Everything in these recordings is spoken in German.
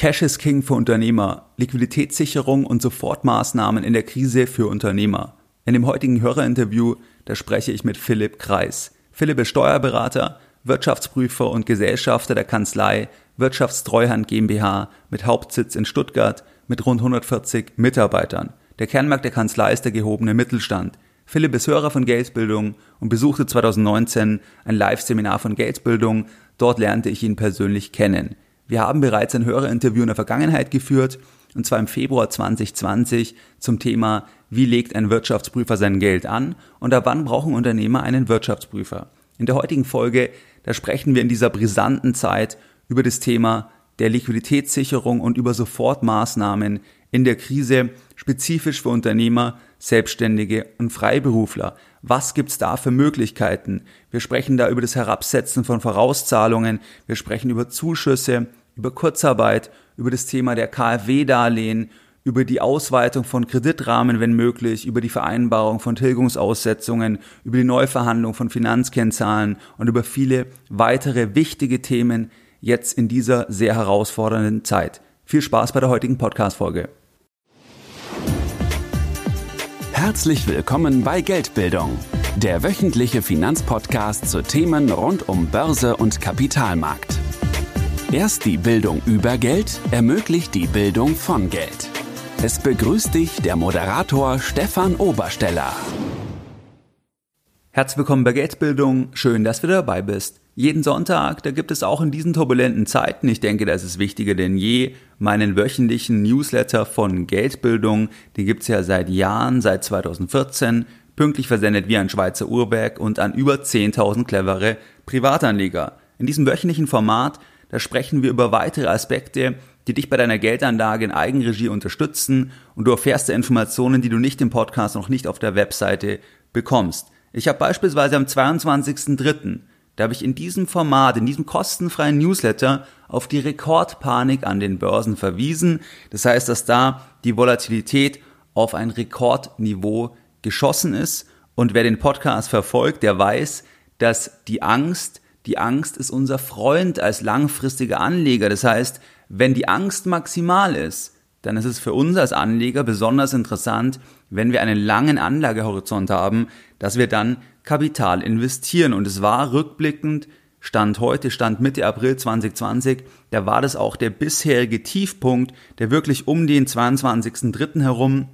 Cash is King für Unternehmer, Liquiditätssicherung und Sofortmaßnahmen in der Krise für Unternehmer. In dem heutigen Hörerinterview, da spreche ich mit Philipp Kreis. Philipp ist Steuerberater, Wirtschaftsprüfer und Gesellschafter der Kanzlei Wirtschaftstreuhand GmbH mit Hauptsitz in Stuttgart mit rund 140 Mitarbeitern. Der Kernmarkt der Kanzlei ist der gehobene Mittelstand. Philipp ist Hörer von Geldbildung und besuchte 2019 ein Live-Seminar von Geldbildung. Dort lernte ich ihn persönlich kennen. Wir haben bereits ein Hörerinterview in der Vergangenheit geführt, und zwar im Februar 2020 zum Thema, wie legt ein Wirtschaftsprüfer sein Geld an und ab wann brauchen Unternehmer einen Wirtschaftsprüfer. In der heutigen Folge, da sprechen wir in dieser brisanten Zeit über das Thema der Liquiditätssicherung und über Sofortmaßnahmen in der Krise, spezifisch für Unternehmer, Selbstständige und Freiberufler. Was gibt's da für Möglichkeiten? Wir sprechen da über das Herabsetzen von Vorauszahlungen, wir sprechen über Zuschüsse, über Kurzarbeit, über das Thema der KfW-Darlehen, über die Ausweitung von Kreditrahmen, wenn möglich, über die Vereinbarung von Tilgungsaussetzungen, über die Neuverhandlung von Finanzkennzahlen und über viele weitere wichtige Themen jetzt in dieser sehr herausfordernden Zeit. Viel Spaß bei der heutigen Podcast-Folge. Herzlich willkommen bei Geldbildung, der wöchentliche Finanzpodcast zu Themen rund um Börse und Kapitalmarkt. Erst die Bildung über Geld ermöglicht die Bildung von Geld. Es begrüßt dich der Moderator Stefan Obersteller. Herzlich willkommen bei Geldbildung. Schön, dass du dabei bist. Jeden Sonntag, da gibt es auch in diesen turbulenten Zeiten, ich denke, das ist wichtiger denn je, meinen wöchentlichen Newsletter von Geldbildung. Den gibt's ja seit Jahren, seit 2014, pünktlich versendet wie ein Schweizer Uhrwerk und an über 10.000 clevere Privatanleger. In diesem wöchentlichen Format da sprechen wir über weitere Aspekte, die dich bei deiner Geldanlage in Eigenregie unterstützen und du erfährst da Informationen, die du nicht im Podcast noch nicht auf der Webseite bekommst. Ich habe beispielsweise am 22.03., da habe ich in diesem Format, in diesem kostenfreien Newsletter auf die Rekordpanik an den Börsen verwiesen. Das heißt, dass da die Volatilität auf ein Rekordniveau geschossen ist. Und wer den Podcast verfolgt, der weiß, dass die Angst die Angst ist unser Freund als langfristiger Anleger. Das heißt, wenn die Angst maximal ist, dann ist es für uns als Anleger besonders interessant, wenn wir einen langen Anlagehorizont haben, dass wir dann Kapital investieren. Und es war rückblickend, Stand heute, Stand Mitte April 2020, da war das auch der bisherige Tiefpunkt, der wirklich um den 22.03. herum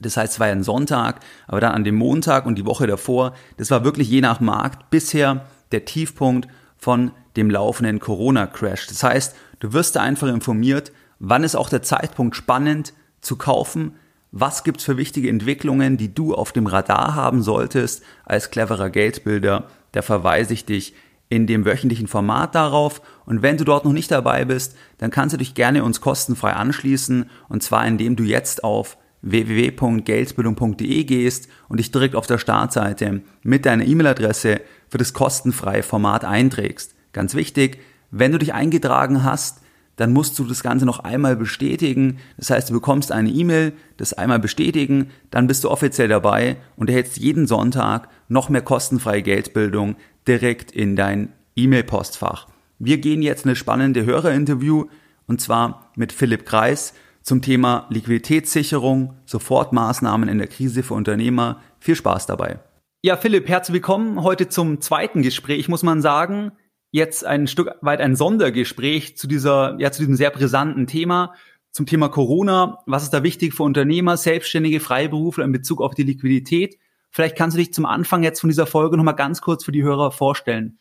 das heißt, es war ja ein Sonntag, aber dann an dem Montag und die Woche davor, das war wirklich je nach Markt bisher der Tiefpunkt von dem laufenden Corona-Crash. Das heißt, du wirst da einfach informiert, wann ist auch der Zeitpunkt spannend zu kaufen, was gibt's für wichtige Entwicklungen, die du auf dem Radar haben solltest als cleverer Geldbilder. Da verweise ich dich in dem wöchentlichen Format darauf. Und wenn du dort noch nicht dabei bist, dann kannst du dich gerne uns kostenfrei anschließen. Und zwar indem du jetzt auf www.geldbildung.de gehst und dich direkt auf der Startseite mit deiner E-Mail-Adresse für das kostenfreie Format einträgst. Ganz wichtig, wenn du dich eingetragen hast, dann musst du das Ganze noch einmal bestätigen. Das heißt, du bekommst eine E-Mail, das einmal bestätigen, dann bist du offiziell dabei und erhältst jeden Sonntag noch mehr kostenfreie Geldbildung direkt in dein E-Mail-Postfach. Wir gehen jetzt eine spannende Hörerinterview und zwar mit Philipp Kreis zum Thema Liquiditätssicherung, Sofortmaßnahmen in der Krise für Unternehmer. Viel Spaß dabei. Ja, Philipp, herzlich willkommen heute zum zweiten Gespräch, muss man sagen. Jetzt ein Stück weit ein Sondergespräch zu dieser, ja, zu diesem sehr brisanten Thema, zum Thema Corona. Was ist da wichtig für Unternehmer, Selbstständige, Freiberufler in Bezug auf die Liquidität? Vielleicht kannst du dich zum Anfang jetzt von dieser Folge nochmal ganz kurz für die Hörer vorstellen.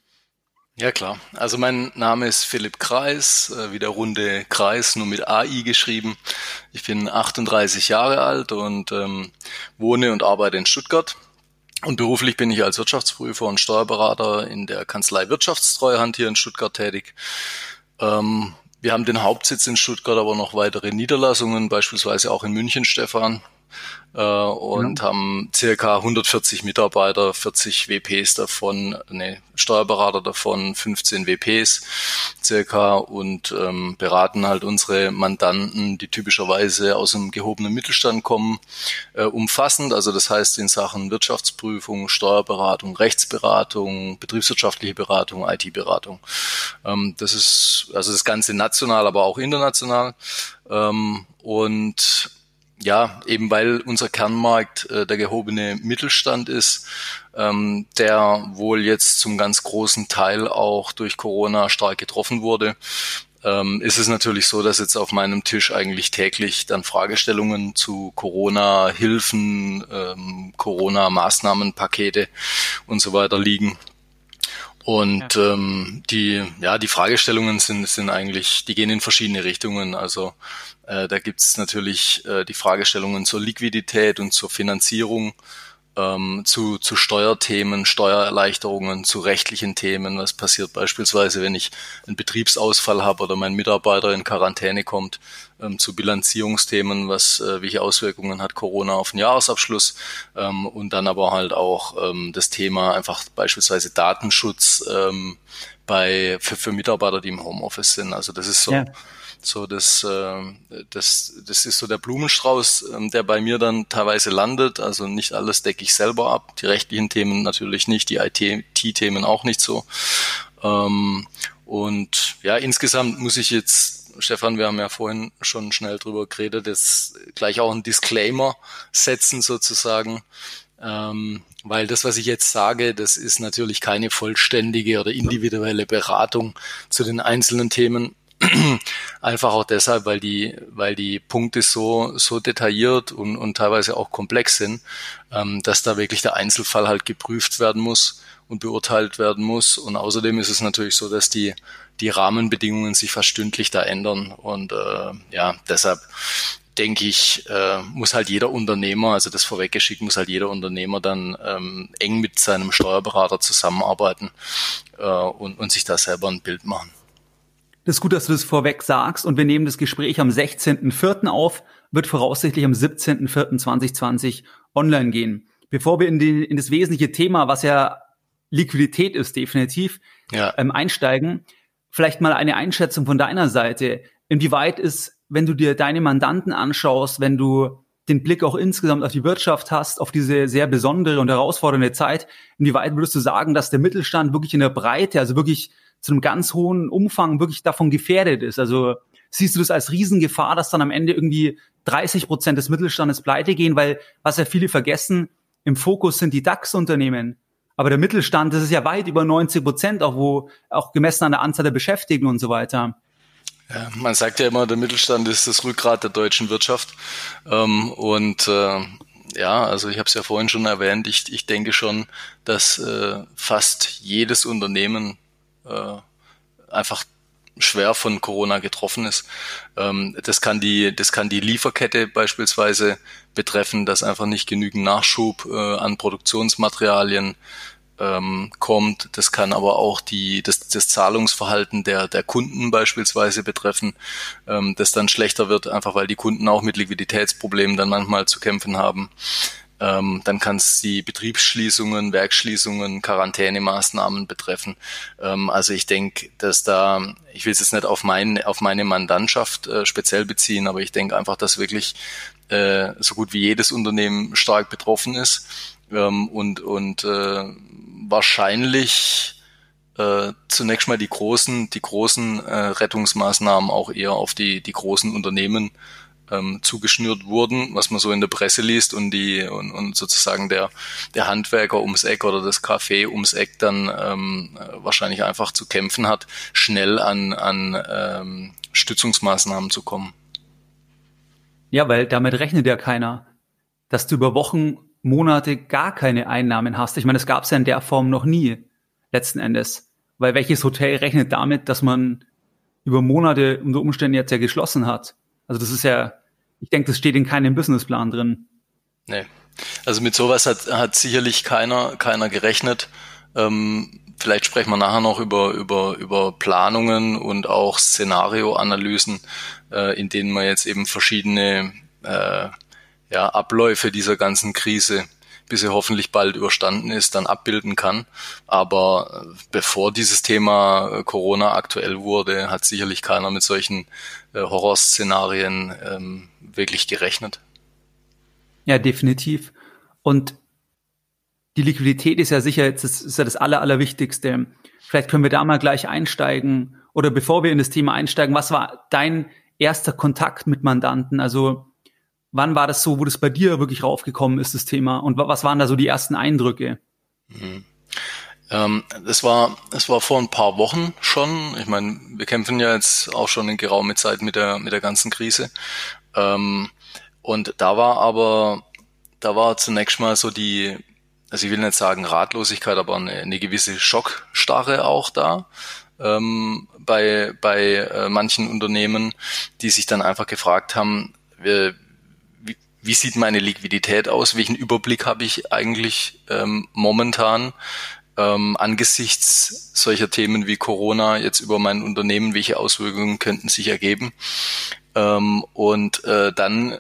Ja klar. Also mein Name ist Philipp Kreis, äh, wie der runde Kreis, nur mit AI geschrieben. Ich bin 38 Jahre alt und ähm, wohne und arbeite in Stuttgart. Und beruflich bin ich als Wirtschaftsprüfer und Steuerberater in der Kanzlei Wirtschaftstreuhand hier in Stuttgart tätig. Ähm, wir haben den Hauptsitz in Stuttgart, aber noch weitere Niederlassungen, beispielsweise auch in München, Stefan. Äh, und ja. haben circa 140 Mitarbeiter, 40 WPs davon, ne, Steuerberater davon, 15 WPs circa und ähm, beraten halt unsere Mandanten, die typischerweise aus dem gehobenen Mittelstand kommen, äh, umfassend. Also das heißt in Sachen Wirtschaftsprüfung, Steuerberatung, Rechtsberatung, betriebswirtschaftliche Beratung, IT-Beratung. Ähm, das ist also das Ganze national, aber auch international. Ähm, und ja, eben weil unser Kernmarkt äh, der gehobene Mittelstand ist, ähm, der wohl jetzt zum ganz großen Teil auch durch Corona stark getroffen wurde, ähm, ist es natürlich so, dass jetzt auf meinem Tisch eigentlich täglich dann Fragestellungen zu Corona-Hilfen, ähm, Corona-Maßnahmenpakete und so weiter liegen. Und ja. ähm, die, ja, die Fragestellungen sind, sind eigentlich, die gehen in verschiedene Richtungen. Also äh, da gibt's natürlich äh, die Fragestellungen zur Liquidität und zur Finanzierung, ähm, zu, zu Steuerthemen, Steuererleichterungen, zu rechtlichen Themen. Was passiert beispielsweise, wenn ich einen Betriebsausfall habe oder mein Mitarbeiter in Quarantäne kommt, ähm, zu Bilanzierungsthemen, was äh, welche Auswirkungen hat Corona auf den Jahresabschluss ähm, und dann aber halt auch ähm, das Thema einfach beispielsweise Datenschutz ähm, bei für, für Mitarbeiter, die im Homeoffice sind. Also das ist so. Ja so das, äh, das, das ist so der Blumenstrauß, ähm, der bei mir dann teilweise landet. Also nicht alles decke ich selber ab. Die rechtlichen Themen natürlich nicht, die IT-Themen auch nicht so. Ähm, und ja, insgesamt muss ich jetzt, Stefan, wir haben ja vorhin schon schnell drüber geredet, jetzt gleich auch einen Disclaimer setzen sozusagen. Ähm, weil das, was ich jetzt sage, das ist natürlich keine vollständige oder individuelle Beratung zu den einzelnen Themen. Einfach auch deshalb, weil die, weil die Punkte so, so detailliert und, und teilweise auch komplex sind, ähm, dass da wirklich der Einzelfall halt geprüft werden muss und beurteilt werden muss. Und außerdem ist es natürlich so, dass die, die Rahmenbedingungen sich fast stündlich da ändern. Und äh, ja, deshalb denke ich, äh, muss halt jeder Unternehmer, also das vorweggeschickt, muss halt jeder Unternehmer dann ähm, eng mit seinem Steuerberater zusammenarbeiten äh, und, und sich da selber ein Bild machen. Das ist gut, dass du das vorweg sagst und wir nehmen das Gespräch am 16.04. auf, wird voraussichtlich am 17.04.2020 online gehen. Bevor wir in, die, in das wesentliche Thema, was ja Liquidität ist, definitiv ja. ähm, einsteigen, vielleicht mal eine Einschätzung von deiner Seite. Inwieweit ist, wenn du dir deine Mandanten anschaust, wenn du den Blick auch insgesamt auf die Wirtschaft hast, auf diese sehr besondere und herausfordernde Zeit, inwieweit würdest du sagen, dass der Mittelstand wirklich in der Breite, also wirklich zu einem ganz hohen Umfang wirklich davon gefährdet ist. Also siehst du das als Riesengefahr, dass dann am Ende irgendwie 30 Prozent des Mittelstandes pleite gehen, weil was ja viele vergessen, im Fokus sind die DAX-Unternehmen. Aber der Mittelstand, das ist ja weit über 90 Prozent, auch wo, auch gemessen an der Anzahl der Beschäftigten und so weiter. Ja, man sagt ja immer, der Mittelstand ist das Rückgrat der deutschen Wirtschaft. Ähm, und äh, ja, also ich habe es ja vorhin schon erwähnt, ich, ich denke schon, dass äh, fast jedes Unternehmen äh, einfach schwer von Corona getroffen ist. Ähm, das kann die, das kann die Lieferkette beispielsweise betreffen, dass einfach nicht genügend Nachschub äh, an Produktionsmaterialien ähm, kommt. Das kann aber auch die, das, das Zahlungsverhalten der, der Kunden beispielsweise betreffen, ähm, das dann schlechter wird, einfach weil die Kunden auch mit Liquiditätsproblemen dann manchmal zu kämpfen haben. Ähm, dann kann es die Betriebsschließungen, Werkschließungen, Quarantänemaßnahmen betreffen. Ähm, also ich denke, dass da, ich will es jetzt nicht auf, mein, auf meine Mandantschaft äh, speziell beziehen, aber ich denke einfach, dass wirklich äh, so gut wie jedes Unternehmen stark betroffen ist ähm, und, und äh, wahrscheinlich äh, zunächst mal die großen, die großen äh, Rettungsmaßnahmen auch eher auf die, die großen Unternehmen ähm, zugeschnürt wurden, was man so in der Presse liest und die und, und sozusagen der der Handwerker ums Eck oder das Café ums Eck dann ähm, wahrscheinlich einfach zu kämpfen hat, schnell an an ähm, Stützungsmaßnahmen zu kommen. Ja, weil damit rechnet ja keiner, dass du über Wochen, Monate gar keine Einnahmen hast. Ich meine, das gab es ja in der Form noch nie letzten Endes. Weil welches Hotel rechnet damit, dass man über Monate unter Umständen jetzt ja geschlossen hat? Also das ist ja, ich denke, das steht in keinem Businessplan drin. Nee. Also mit sowas hat, hat sicherlich keiner, keiner gerechnet. Ähm, vielleicht sprechen wir nachher noch über, über, über Planungen und auch Szenarioanalysen, äh, in denen man jetzt eben verschiedene äh, ja, Abläufe dieser ganzen Krise bis er hoffentlich bald überstanden ist, dann abbilden kann. Aber äh, bevor dieses Thema äh, Corona aktuell wurde, hat sicherlich keiner mit solchen äh, Horrorszenarien ähm, wirklich gerechnet. Ja, definitiv. Und die Liquidität ist ja sicher jetzt das ist ja das Aller, Allerwichtigste. Vielleicht können wir da mal gleich einsteigen. Oder bevor wir in das Thema einsteigen, was war dein erster Kontakt mit Mandanten? Also wann war das so, wo das bei dir wirklich raufgekommen ist, das Thema? Und was waren da so die ersten Eindrücke? Mhm. Ähm, das war, das war vor ein paar Wochen schon. Ich meine, wir kämpfen ja jetzt auch schon in geraumer Zeit mit der, mit der ganzen Krise. Ähm, und da war aber, da war zunächst mal so die, also ich will nicht sagen Ratlosigkeit, aber eine, eine gewisse Schockstarre auch da ähm, bei, bei äh, manchen Unternehmen, die sich dann einfach gefragt haben, wir, wie sieht meine Liquidität aus, welchen Überblick habe ich eigentlich ähm, momentan ähm, angesichts solcher Themen wie Corona jetzt über mein Unternehmen, welche Auswirkungen könnten sich ergeben. Ähm, und äh, dann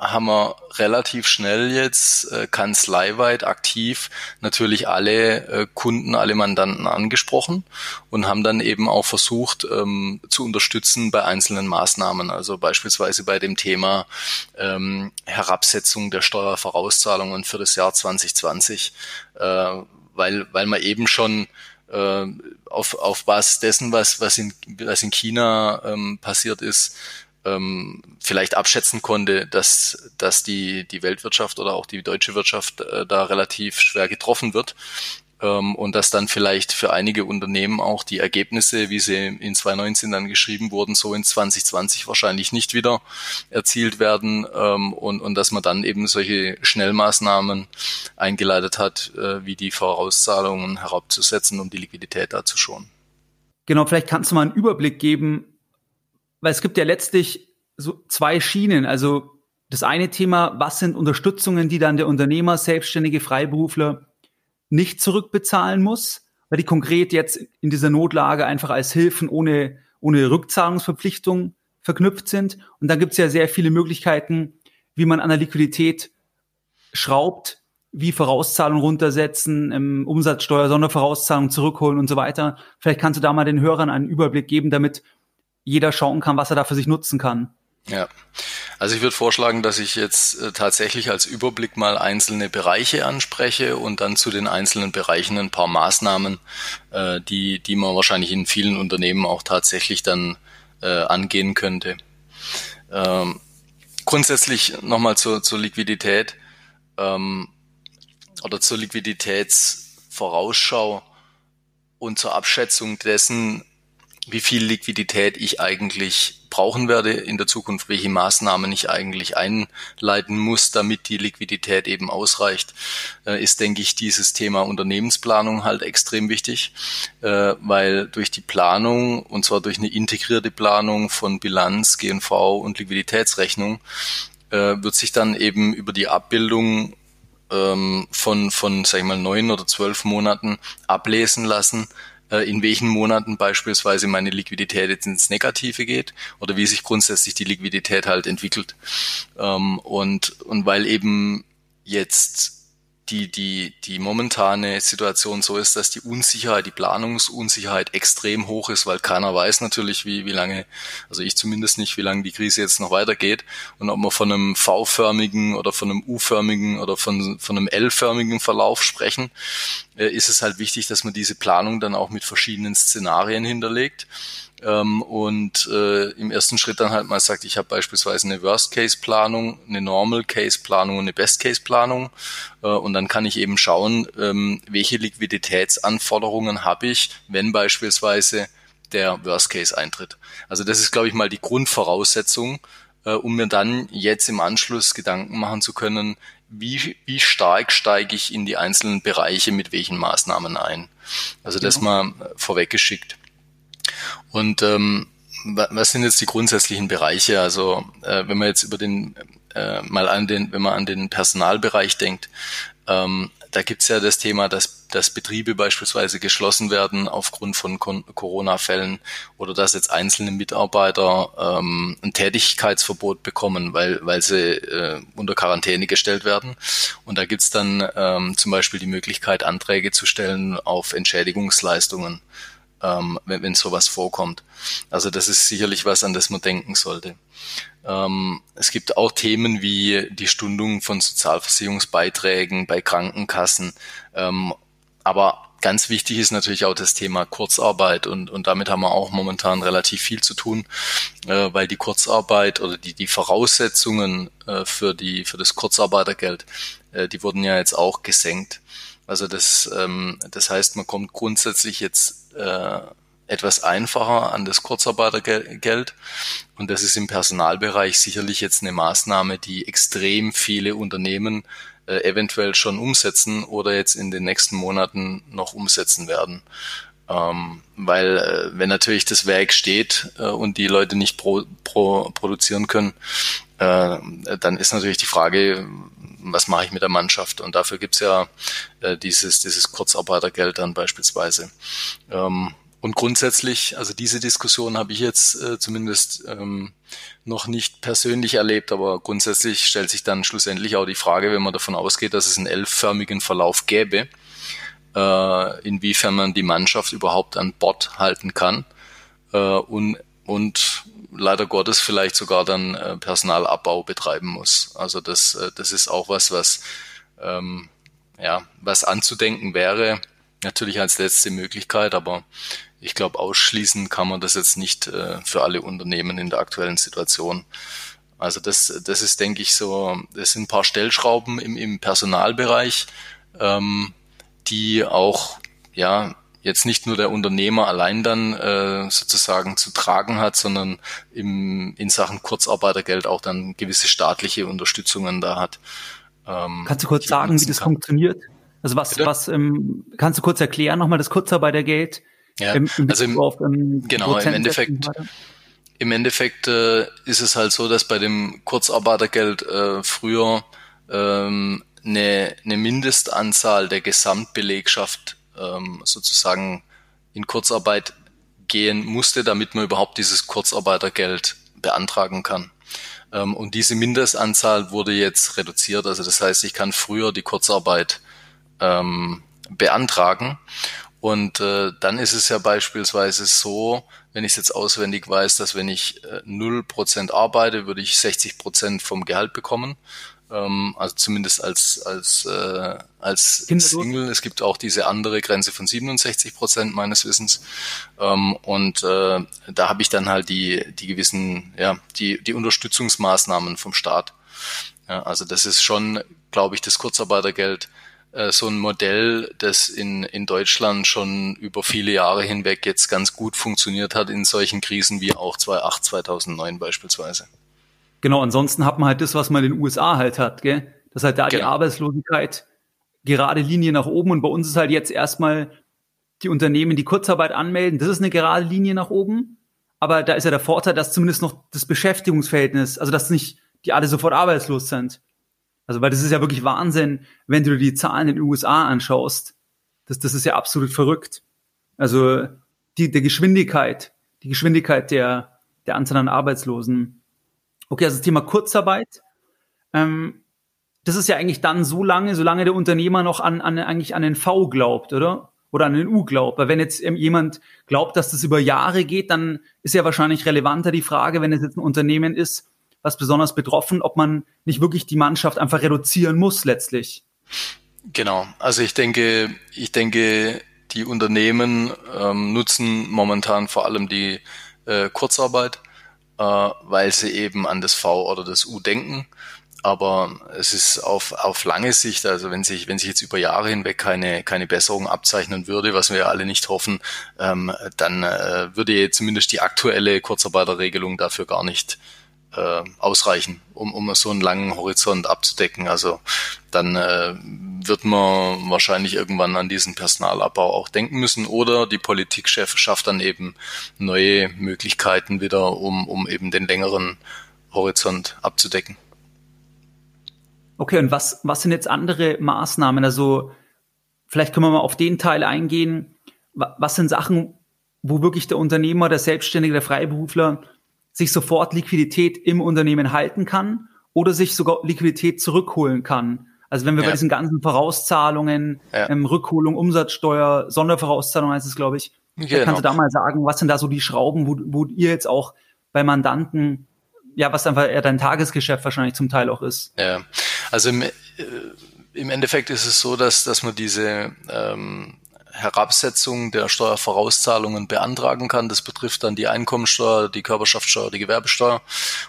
haben wir relativ schnell jetzt äh, kanzleiweit aktiv natürlich alle äh, Kunden, alle Mandanten angesprochen und haben dann eben auch versucht ähm, zu unterstützen bei einzelnen Maßnahmen. Also beispielsweise bei dem Thema ähm, Herabsetzung der Steuervorauszahlungen für das Jahr 2020, äh, weil, weil man eben schon äh, auf, auf Basis dessen, was, was, in, was in China ähm, passiert ist, ähm, vielleicht abschätzen konnte, dass, dass die, die Weltwirtschaft oder auch die deutsche Wirtschaft äh, da relativ schwer getroffen wird ähm, und dass dann vielleicht für einige Unternehmen auch die Ergebnisse, wie sie in 2019 dann geschrieben wurden, so in 2020 wahrscheinlich nicht wieder erzielt werden ähm, und, und dass man dann eben solche Schnellmaßnahmen eingeleitet hat, äh, wie die Vorauszahlungen herabzusetzen, um die Liquidität da zu schonen. Genau, vielleicht kannst du mal einen Überblick geben, weil es gibt ja letztlich so zwei Schienen. Also das eine Thema, was sind Unterstützungen, die dann der Unternehmer, Selbstständige, Freiberufler nicht zurückbezahlen muss, weil die konkret jetzt in dieser Notlage einfach als Hilfen ohne, ohne Rückzahlungsverpflichtung verknüpft sind. Und dann gibt es ja sehr viele Möglichkeiten, wie man an der Liquidität schraubt, wie Vorauszahlungen runtersetzen, im Umsatzsteuer, Sondervorauszahlungen zurückholen und so weiter. Vielleicht kannst du da mal den Hörern einen Überblick geben, damit jeder schauen kann, was er da für sich nutzen kann. Ja, also ich würde vorschlagen, dass ich jetzt äh, tatsächlich als Überblick mal einzelne Bereiche anspreche und dann zu den einzelnen Bereichen ein paar Maßnahmen, äh, die, die man wahrscheinlich in vielen Unternehmen auch tatsächlich dann äh, angehen könnte. Ähm, grundsätzlich nochmal zur, zur Liquidität ähm, oder zur Liquiditätsvorausschau und zur Abschätzung dessen, wie viel Liquidität ich eigentlich brauchen werde in der Zukunft, welche Maßnahmen ich eigentlich einleiten muss, damit die Liquidität eben ausreicht, äh, ist, denke ich, dieses Thema Unternehmensplanung halt extrem wichtig, äh, weil durch die Planung, und zwar durch eine integrierte Planung von Bilanz, GNV und Liquiditätsrechnung, äh, wird sich dann eben über die Abbildung ähm, von, von, sag ich mal, neun oder zwölf Monaten ablesen lassen, in welchen Monaten beispielsweise meine Liquidität jetzt ins Negative geht oder wie sich grundsätzlich die Liquidität halt entwickelt. Ähm, und, und weil eben jetzt die, die, die momentane Situation so ist, dass die Unsicherheit, die Planungsunsicherheit extrem hoch ist, weil keiner weiß natürlich, wie, wie lange, also ich zumindest nicht, wie lange die Krise jetzt noch weitergeht. Und ob wir von einem V-förmigen oder von einem U-förmigen oder von, von einem L-förmigen Verlauf sprechen, äh, ist es halt wichtig, dass man diese Planung dann auch mit verschiedenen Szenarien hinterlegt ähm, und äh, im ersten Schritt dann halt mal sagt, ich habe beispielsweise eine Worst-Case-Planung, eine Normal-Case-Planung und eine Best-Case-Planung äh, und dann kann ich eben schauen, ähm, welche Liquiditätsanforderungen habe ich, wenn beispielsweise der Worst-Case eintritt. Also das ist, glaube ich, mal die Grundvoraussetzung, äh, um mir dann jetzt im Anschluss Gedanken machen zu können, wie, wie stark steige ich in die einzelnen Bereiche mit welchen Maßnahmen ein. Also das genau. mal vorweggeschickt. Und ähm, was sind jetzt die grundsätzlichen Bereiche? Also äh, wenn man jetzt über den äh, mal an den, wenn man an den Personalbereich denkt, ähm, da gibt's ja das Thema, dass, dass Betriebe beispielsweise geschlossen werden aufgrund von Corona-Fällen oder dass jetzt einzelne Mitarbeiter ähm, ein Tätigkeitsverbot bekommen, weil, weil sie äh, unter Quarantäne gestellt werden. Und da gibt's dann ähm, zum Beispiel die Möglichkeit, Anträge zu stellen auf Entschädigungsleistungen, ähm, wenn, wenn sowas vorkommt. Also das ist sicherlich was, an das man denken sollte. Ähm, es gibt auch Themen wie die Stundung von Sozialversicherungsbeiträgen bei Krankenkassen. Ähm, aber ganz wichtig ist natürlich auch das Thema Kurzarbeit und, und damit haben wir auch momentan relativ viel zu tun, äh, weil die Kurzarbeit oder die, die Voraussetzungen äh, für, die, für das Kurzarbeitergeld, äh, die wurden ja jetzt auch gesenkt. Also das, ähm, das heißt, man kommt grundsätzlich jetzt äh, etwas einfacher an das Kurzarbeitergeld. Und das ist im Personalbereich sicherlich jetzt eine Maßnahme, die extrem viele Unternehmen äh, eventuell schon umsetzen oder jetzt in den nächsten Monaten noch umsetzen werden. Ähm, weil äh, wenn natürlich das Werk steht äh, und die Leute nicht pro, pro, produzieren können, äh, dann ist natürlich die Frage, was mache ich mit der Mannschaft? Und dafür gibt's ja äh, dieses, dieses Kurzarbeitergeld dann beispielsweise. Ähm, und grundsätzlich, also diese Diskussion habe ich jetzt äh, zumindest ähm, noch nicht persönlich erlebt, aber grundsätzlich stellt sich dann schlussendlich auch die Frage, wenn man davon ausgeht, dass es einen elfförmigen Verlauf gäbe, äh, inwiefern man die Mannschaft überhaupt an Bord halten kann äh, und, und leider Gottes vielleicht sogar dann äh, Personalabbau betreiben muss. Also das, äh, das ist auch was, was ähm, ja, was anzudenken wäre, natürlich als letzte Möglichkeit, aber ich glaube, ausschließen kann man das jetzt nicht äh, für alle Unternehmen in der aktuellen Situation. Also das, das ist, denke ich, so, das sind ein paar Stellschrauben im, im Personalbereich, ähm, die auch, ja, jetzt nicht nur der Unternehmer allein dann äh, sozusagen zu tragen hat, sondern im, in Sachen Kurzarbeitergeld auch dann gewisse staatliche Unterstützungen da hat. Ähm, Kannst du kurz sagen, wie das kann. funktioniert? Also was, Bitte? was ähm, kannst du kurz erklären nochmal das Kurzarbeitergeld? Ja, im, im also im, auf, ähm, genau, im Endeffekt, im Endeffekt äh, ist es halt so, dass bei dem Kurzarbeitergeld äh, früher ähm, eine, eine Mindestanzahl der Gesamtbelegschaft ähm, sozusagen in Kurzarbeit gehen musste, damit man überhaupt dieses Kurzarbeitergeld beantragen kann. Ähm, und diese Mindestanzahl wurde jetzt reduziert. Also das heißt, ich kann früher die Kurzarbeit ähm, beantragen und äh, dann ist es ja beispielsweise so, wenn ich es jetzt auswendig weiß, dass wenn ich äh, null äh, Prozent arbeite, würde ich 60 Prozent vom Gehalt bekommen. Ähm, also zumindest als als äh, als Single. Es gibt auch diese andere Grenze von 67 Prozent meines Wissens. Ähm, und äh, da habe ich dann halt die die gewissen ja die die Unterstützungsmaßnahmen vom Staat. Ja, also das ist schon, glaube ich, das Kurzarbeitergeld äh, so ein Modell, das in, in Deutschland schon über viele Jahre hinweg jetzt ganz gut funktioniert hat in solchen Krisen wie auch 2008, 2009 beispielsweise. Genau, ansonsten hat man halt das, was man in den USA halt hat, gell? Das ist halt da genau. die Arbeitslosigkeit gerade Linie nach oben und bei uns ist halt jetzt erstmal die Unternehmen, die Kurzarbeit anmelden, das ist eine gerade Linie nach oben. Aber da ist ja der Vorteil, dass zumindest noch das Beschäftigungsverhältnis, also dass nicht die alle sofort arbeitslos sind. Also, weil das ist ja wirklich Wahnsinn, wenn du die Zahlen in den USA anschaust. Das, das ist ja absolut verrückt. Also, die, der Geschwindigkeit, die Geschwindigkeit der, der Anzahl an Arbeitslosen. Okay, also das Thema Kurzarbeit. Ähm, das ist ja eigentlich dann so lange, solange der Unternehmer noch an, an eigentlich an den V glaubt, oder? Oder an den U glaubt. Weil wenn jetzt jemand glaubt, dass das über Jahre geht, dann ist ja wahrscheinlich relevanter die Frage, wenn es jetzt ein Unternehmen ist, was besonders betroffen, ob man nicht wirklich die Mannschaft einfach reduzieren muss letztlich. Genau. Also ich denke, ich denke, die Unternehmen ähm, nutzen momentan vor allem die äh, Kurzarbeit, weil sie eben an das V oder das U denken. Aber es ist auf, auf lange Sicht, also wenn sich, wenn sich jetzt über Jahre hinweg keine, keine Besserung abzeichnen würde, was wir ja alle nicht hoffen, ähm, dann äh, würde zumindest die aktuelle Kurzarbeiterregelung dafür gar nicht äh, ausreichen, um, um so einen langen Horizont abzudecken. Also dann äh, wird man wahrscheinlich irgendwann an diesen Personalabbau auch denken müssen oder die Politikchef schafft dann eben neue Möglichkeiten wieder, um, um eben den längeren Horizont abzudecken. Okay, und was, was sind jetzt andere Maßnahmen? Also vielleicht können wir mal auf den Teil eingehen. Was sind Sachen, wo wirklich der Unternehmer, der Selbstständige, der Freiberufler sich sofort Liquidität im Unternehmen halten kann oder sich sogar Liquidität zurückholen kann? Also wenn wir ja. bei diesen ganzen Vorauszahlungen, ja. ähm, Rückholung, Umsatzsteuer, Sondervorauszahlung heißt es, glaube ich, genau. kannst du da mal sagen, was sind da so die Schrauben, wo, wo ihr jetzt auch bei Mandanten, ja, was einfach eher dein Tagesgeschäft wahrscheinlich zum Teil auch ist? Ja, also im, äh, im Endeffekt ist es so, dass, dass man diese ähm, Herabsetzung der Steuervorauszahlungen beantragen kann. Das betrifft dann die Einkommensteuer, die Körperschaftssteuer, die Gewerbesteuer.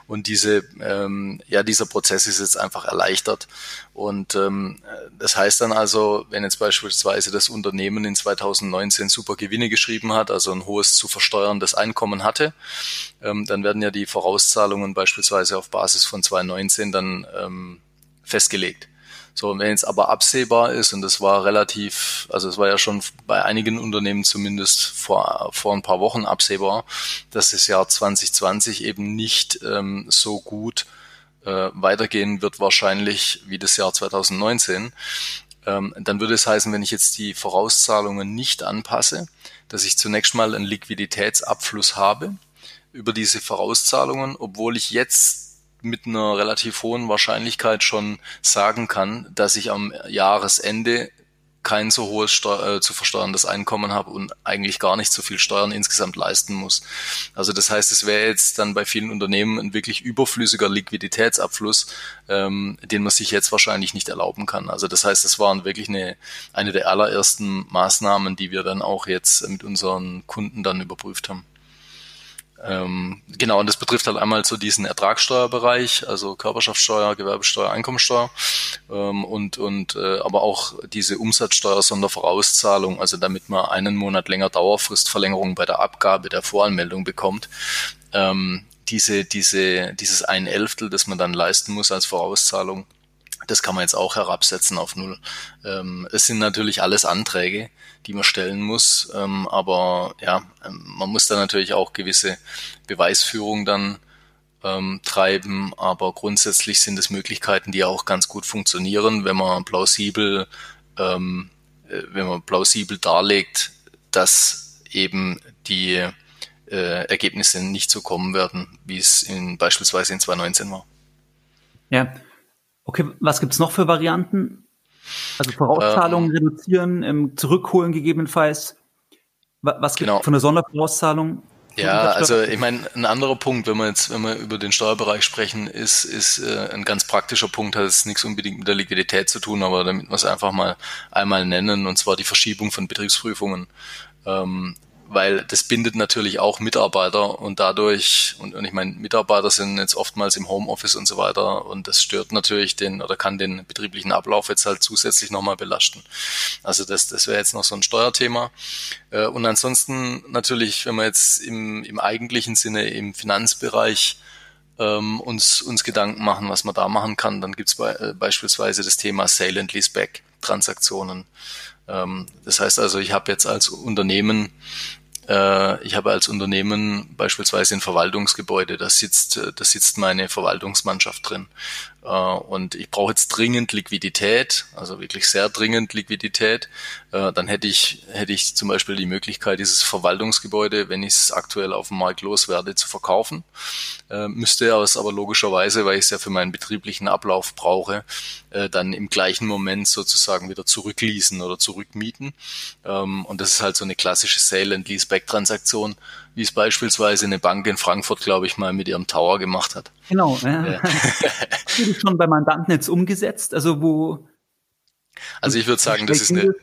Und diese, ähm, ja, dieser Prozess ist jetzt einfach erleichtert. Und ähm, das heißt dann also, wenn jetzt beispielsweise das Unternehmen in 2019 super Gewinne geschrieben hat, also ein hohes zu versteuerndes Einkommen hatte, ähm, dann werden ja die Vorauszahlungen beispielsweise auf Basis von 2019 dann ähm, festgelegt. So, wenn jetzt aber absehbar ist, und das war relativ, also es war ja schon bei einigen Unternehmen zumindest vor, vor ein paar Wochen absehbar, dass das Jahr 2020 eben nicht ähm, so gut äh, weitergehen wird wahrscheinlich wie das Jahr 2019. Ähm, dann würde es heißen, wenn ich jetzt die Vorauszahlungen nicht anpasse, dass ich zunächst mal einen Liquiditätsabfluss habe über diese Vorauszahlungen, obwohl ich jetzt mit einer relativ hohen Wahrscheinlichkeit schon sagen kann, dass ich am Jahresende kein so hohes Steu äh, zu versteuerndes Einkommen habe und eigentlich gar nicht so viel Steuern insgesamt leisten muss. Also das heißt, es wäre jetzt dann bei vielen Unternehmen ein wirklich überflüssiger Liquiditätsabfluss, ähm, den man sich jetzt wahrscheinlich nicht erlauben kann. Also das heißt, es waren wirklich eine, eine der allerersten Maßnahmen, die wir dann auch jetzt mit unseren Kunden dann überprüft haben. Ähm, genau, und das betrifft halt einmal so diesen Ertragssteuerbereich, also Körperschaftssteuer, Gewerbesteuer, Einkommensteuer ähm, und, und äh, aber auch diese Umsatzsteuer Sondervorauszahlung, also damit man einen Monat länger Dauerfristverlängerung bei der Abgabe der Voranmeldung bekommt. Ähm, diese, diese, dieses ein Elftel, das man dann leisten muss als Vorauszahlung, das kann man jetzt auch herabsetzen auf null. Ähm, es sind natürlich alles Anträge, die man stellen muss, ähm, aber ja, ähm, man muss da natürlich auch gewisse Beweisführung dann ähm, treiben, aber grundsätzlich sind es Möglichkeiten, die auch ganz gut funktionieren, wenn man plausibel, ähm, äh, wenn man plausibel darlegt, dass eben die äh, Ergebnisse nicht so kommen werden, wie es in, beispielsweise in 2019 war. Ja, Okay, was gibt's noch für Varianten? Also Vorauszahlungen ähm, reduzieren, ähm, zurückholen gegebenenfalls. Was gibt genau. von der Sondervorauszahlung? Ja, also ich meine, ein anderer Punkt, wenn wir jetzt, wenn wir über den Steuerbereich sprechen, ist, ist äh, ein ganz praktischer Punkt, hat es nichts unbedingt mit der Liquidität zu tun, aber damit wir es einfach mal einmal nennen, und zwar die Verschiebung von Betriebsprüfungen. Ähm, weil das bindet natürlich auch Mitarbeiter und dadurch, und, und ich meine, Mitarbeiter sind jetzt oftmals im Homeoffice und so weiter und das stört natürlich den oder kann den betrieblichen Ablauf jetzt halt zusätzlich nochmal belasten. Also das, das wäre jetzt noch so ein Steuerthema. Äh, und ansonsten natürlich, wenn wir jetzt im, im eigentlichen Sinne im Finanzbereich ähm, uns, uns Gedanken machen, was man da machen kann, dann gibt's be äh, beispielsweise das Thema Sale and Leaseback Transaktionen. Ähm, das heißt also, ich habe jetzt als Unternehmen äh, ich habe als Unternehmen beispielsweise ein Verwaltungsgebäude, da sitzt, da sitzt meine Verwaltungsmannschaft drin. Äh, und ich brauche jetzt dringend Liquidität, also wirklich sehr dringend Liquidität. Äh, dann hätte ich, hätte ich zum Beispiel die Möglichkeit, dieses Verwaltungsgebäude, wenn ich es aktuell auf dem Markt loswerde, zu verkaufen. Müsste es aber logischerweise, weil ich es ja für meinen betrieblichen Ablauf brauche, dann im gleichen Moment sozusagen wieder zurückleasen oder zurückmieten. Ähm, und das ist halt so eine klassische Sale and Lease Leaseback-Transaktion, wie es beispielsweise eine Bank in Frankfurt, glaube ich, mal mit ihrem Tower gemacht hat. Genau. Ja. ja. Hast du schon bei Mandanten jetzt umgesetzt? Also wo? Also ich würde sagen, das ist eine,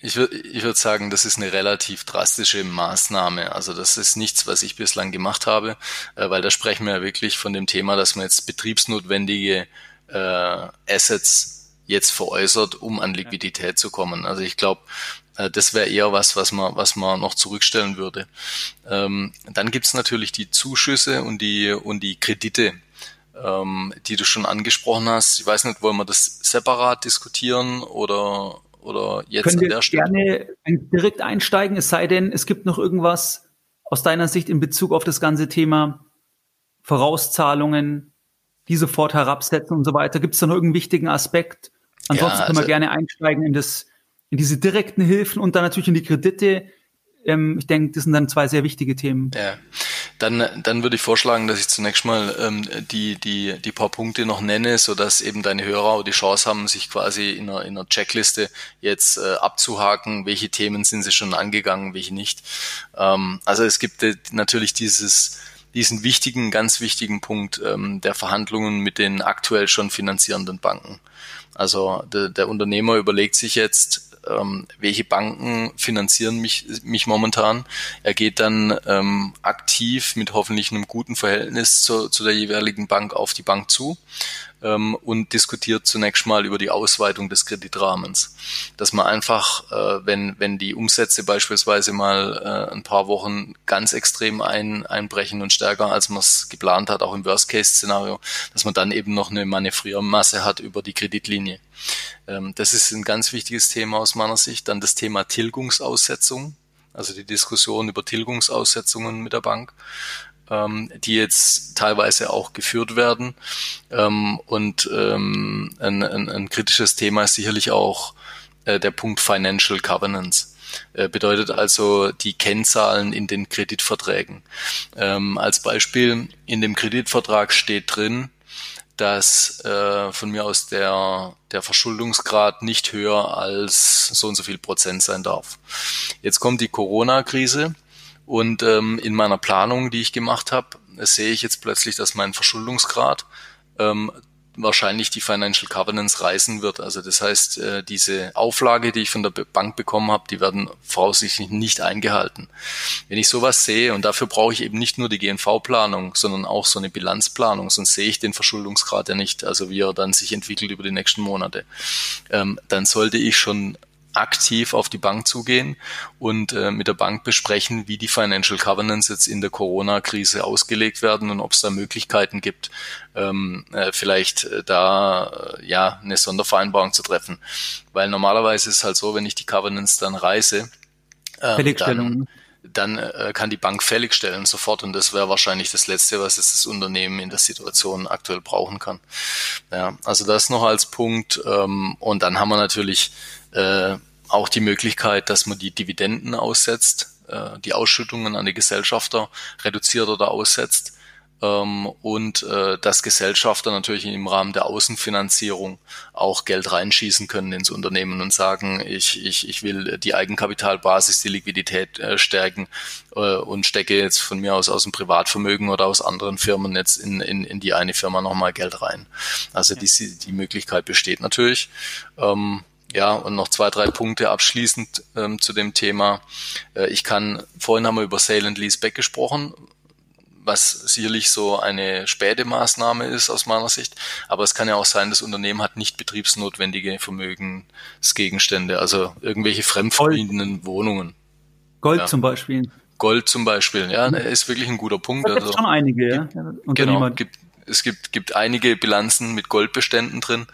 ich würde ich würd sagen, das ist eine relativ drastische Maßnahme. Also das ist nichts, was ich bislang gemacht habe, äh, weil da sprechen wir ja wirklich von dem Thema, dass man jetzt betriebsnotwendige äh, Assets jetzt veräußert, um an Liquidität zu kommen. Also ich glaube, das wäre eher was, was man, was man noch zurückstellen würde. Ähm, dann gibt's natürlich die Zuschüsse und die, und die Kredite, ähm, die du schon angesprochen hast. Ich weiß nicht, wollen wir das separat diskutieren oder, oder jetzt Können an der Stelle? gerne direkt einsteigen, es sei denn, es gibt noch irgendwas aus deiner Sicht in Bezug auf das ganze Thema Vorauszahlungen, die sofort herabsetzen und so weiter. Gibt es da noch irgendeinen wichtigen Aspekt? Ansonsten ja, also, können wir also gerne einsteigen in das in diese direkten Hilfen und dann natürlich in die Kredite. Ähm, ich denke, das sind dann zwei sehr wichtige Themen. Ja. Dann, dann würde ich vorschlagen, dass ich zunächst mal ähm, die, die, die paar Punkte noch nenne, so dass eben deine Hörer auch die Chance haben, sich quasi in einer, in einer Checkliste jetzt äh, abzuhaken, welche Themen sind sie schon angegangen, welche nicht. Ähm, also es gibt äh, natürlich dieses diesen wichtigen, ganz wichtigen Punkt ähm, der Verhandlungen mit den aktuell schon finanzierenden Banken. Also der, der Unternehmer überlegt sich jetzt, ähm, welche Banken finanzieren mich, mich momentan. Er geht dann ähm, aktiv mit hoffentlich einem guten Verhältnis zu, zu der jeweiligen Bank auf die Bank zu ähm, und diskutiert zunächst mal über die Ausweitung des Kreditrahmens. Dass man einfach, äh, wenn, wenn die Umsätze beispielsweise mal äh, ein paar Wochen ganz extrem ein, einbrechen und stärker, als man es geplant hat, auch im Worst-Case-Szenario, dass man dann eben noch eine Manövriermasse hat über die Kreditlinie. Ähm, das ist ein ganz wichtiges Thema aus meiner Sicht. Dann das Thema Tilgungsaussetzung also die Diskussion über Tilgungsaussetzungen mit der Bank ähm, die jetzt teilweise auch geführt werden. Ähm, und ähm, ein, ein, ein kritisches Thema ist sicherlich auch äh, der Punkt Financial Covenants. Äh, bedeutet also die Kennzahlen in den Kreditverträgen. Ähm, als Beispiel, in dem Kreditvertrag steht drin, dass äh, von mir aus der, der Verschuldungsgrad nicht höher als so und so viel Prozent sein darf. Jetzt kommt die Corona-Krise und ähm, in meiner Planung, die ich gemacht habe, sehe ich jetzt plötzlich, dass mein Verschuldungsgrad ähm, wahrscheinlich die Financial Covenants reißen wird. Also das heißt, äh, diese Auflage, die ich von der Bank bekommen habe, die werden voraussichtlich nicht eingehalten. Wenn ich sowas sehe, und dafür brauche ich eben nicht nur die GNV-Planung, sondern auch so eine Bilanzplanung, sonst sehe ich den Verschuldungsgrad ja nicht, also wie er dann sich entwickelt über die nächsten Monate, ähm, dann sollte ich schon aktiv auf die Bank zugehen und äh, mit der Bank besprechen, wie die Financial Covenants jetzt in der Corona-Krise ausgelegt werden und ob es da Möglichkeiten gibt, ähm, äh, vielleicht äh, da äh, ja eine Sondervereinbarung zu treffen. Weil normalerweise ist es halt so, wenn ich die Covenants dann reise, äh, dann, dann äh, kann die Bank fälligstellen sofort und das wäre wahrscheinlich das Letzte, was jetzt das Unternehmen in der Situation aktuell brauchen kann. Ja, also das noch als Punkt ähm, und dann haben wir natürlich äh, auch die Möglichkeit, dass man die Dividenden aussetzt, äh, die Ausschüttungen an die Gesellschafter reduziert oder aussetzt ähm, und äh, dass Gesellschafter natürlich im Rahmen der Außenfinanzierung auch Geld reinschießen können ins Unternehmen und sagen, ich, ich, ich will die Eigenkapitalbasis, die Liquidität äh, stärken äh, und stecke jetzt von mir aus aus dem Privatvermögen oder aus anderen Firmen jetzt in, in, in die eine Firma nochmal Geld rein. Also die, die Möglichkeit besteht natürlich. Ähm, ja, und noch zwei, drei Punkte abschließend ähm, zu dem Thema. Äh, ich kann, vorhin haben wir über Sale and Lease Back gesprochen, was sicherlich so eine späte Maßnahme ist aus meiner Sicht. Aber es kann ja auch sein, das Unternehmen hat nicht betriebsnotwendige Vermögensgegenstände, also irgendwelche fremdverdienenden Wohnungen. Gold ja. zum Beispiel. Gold zum Beispiel, ja, ist wirklich ein guter Punkt. Da also, schon einige, ja. Genau, gibt, es gibt, gibt einige Bilanzen mit Goldbeständen drin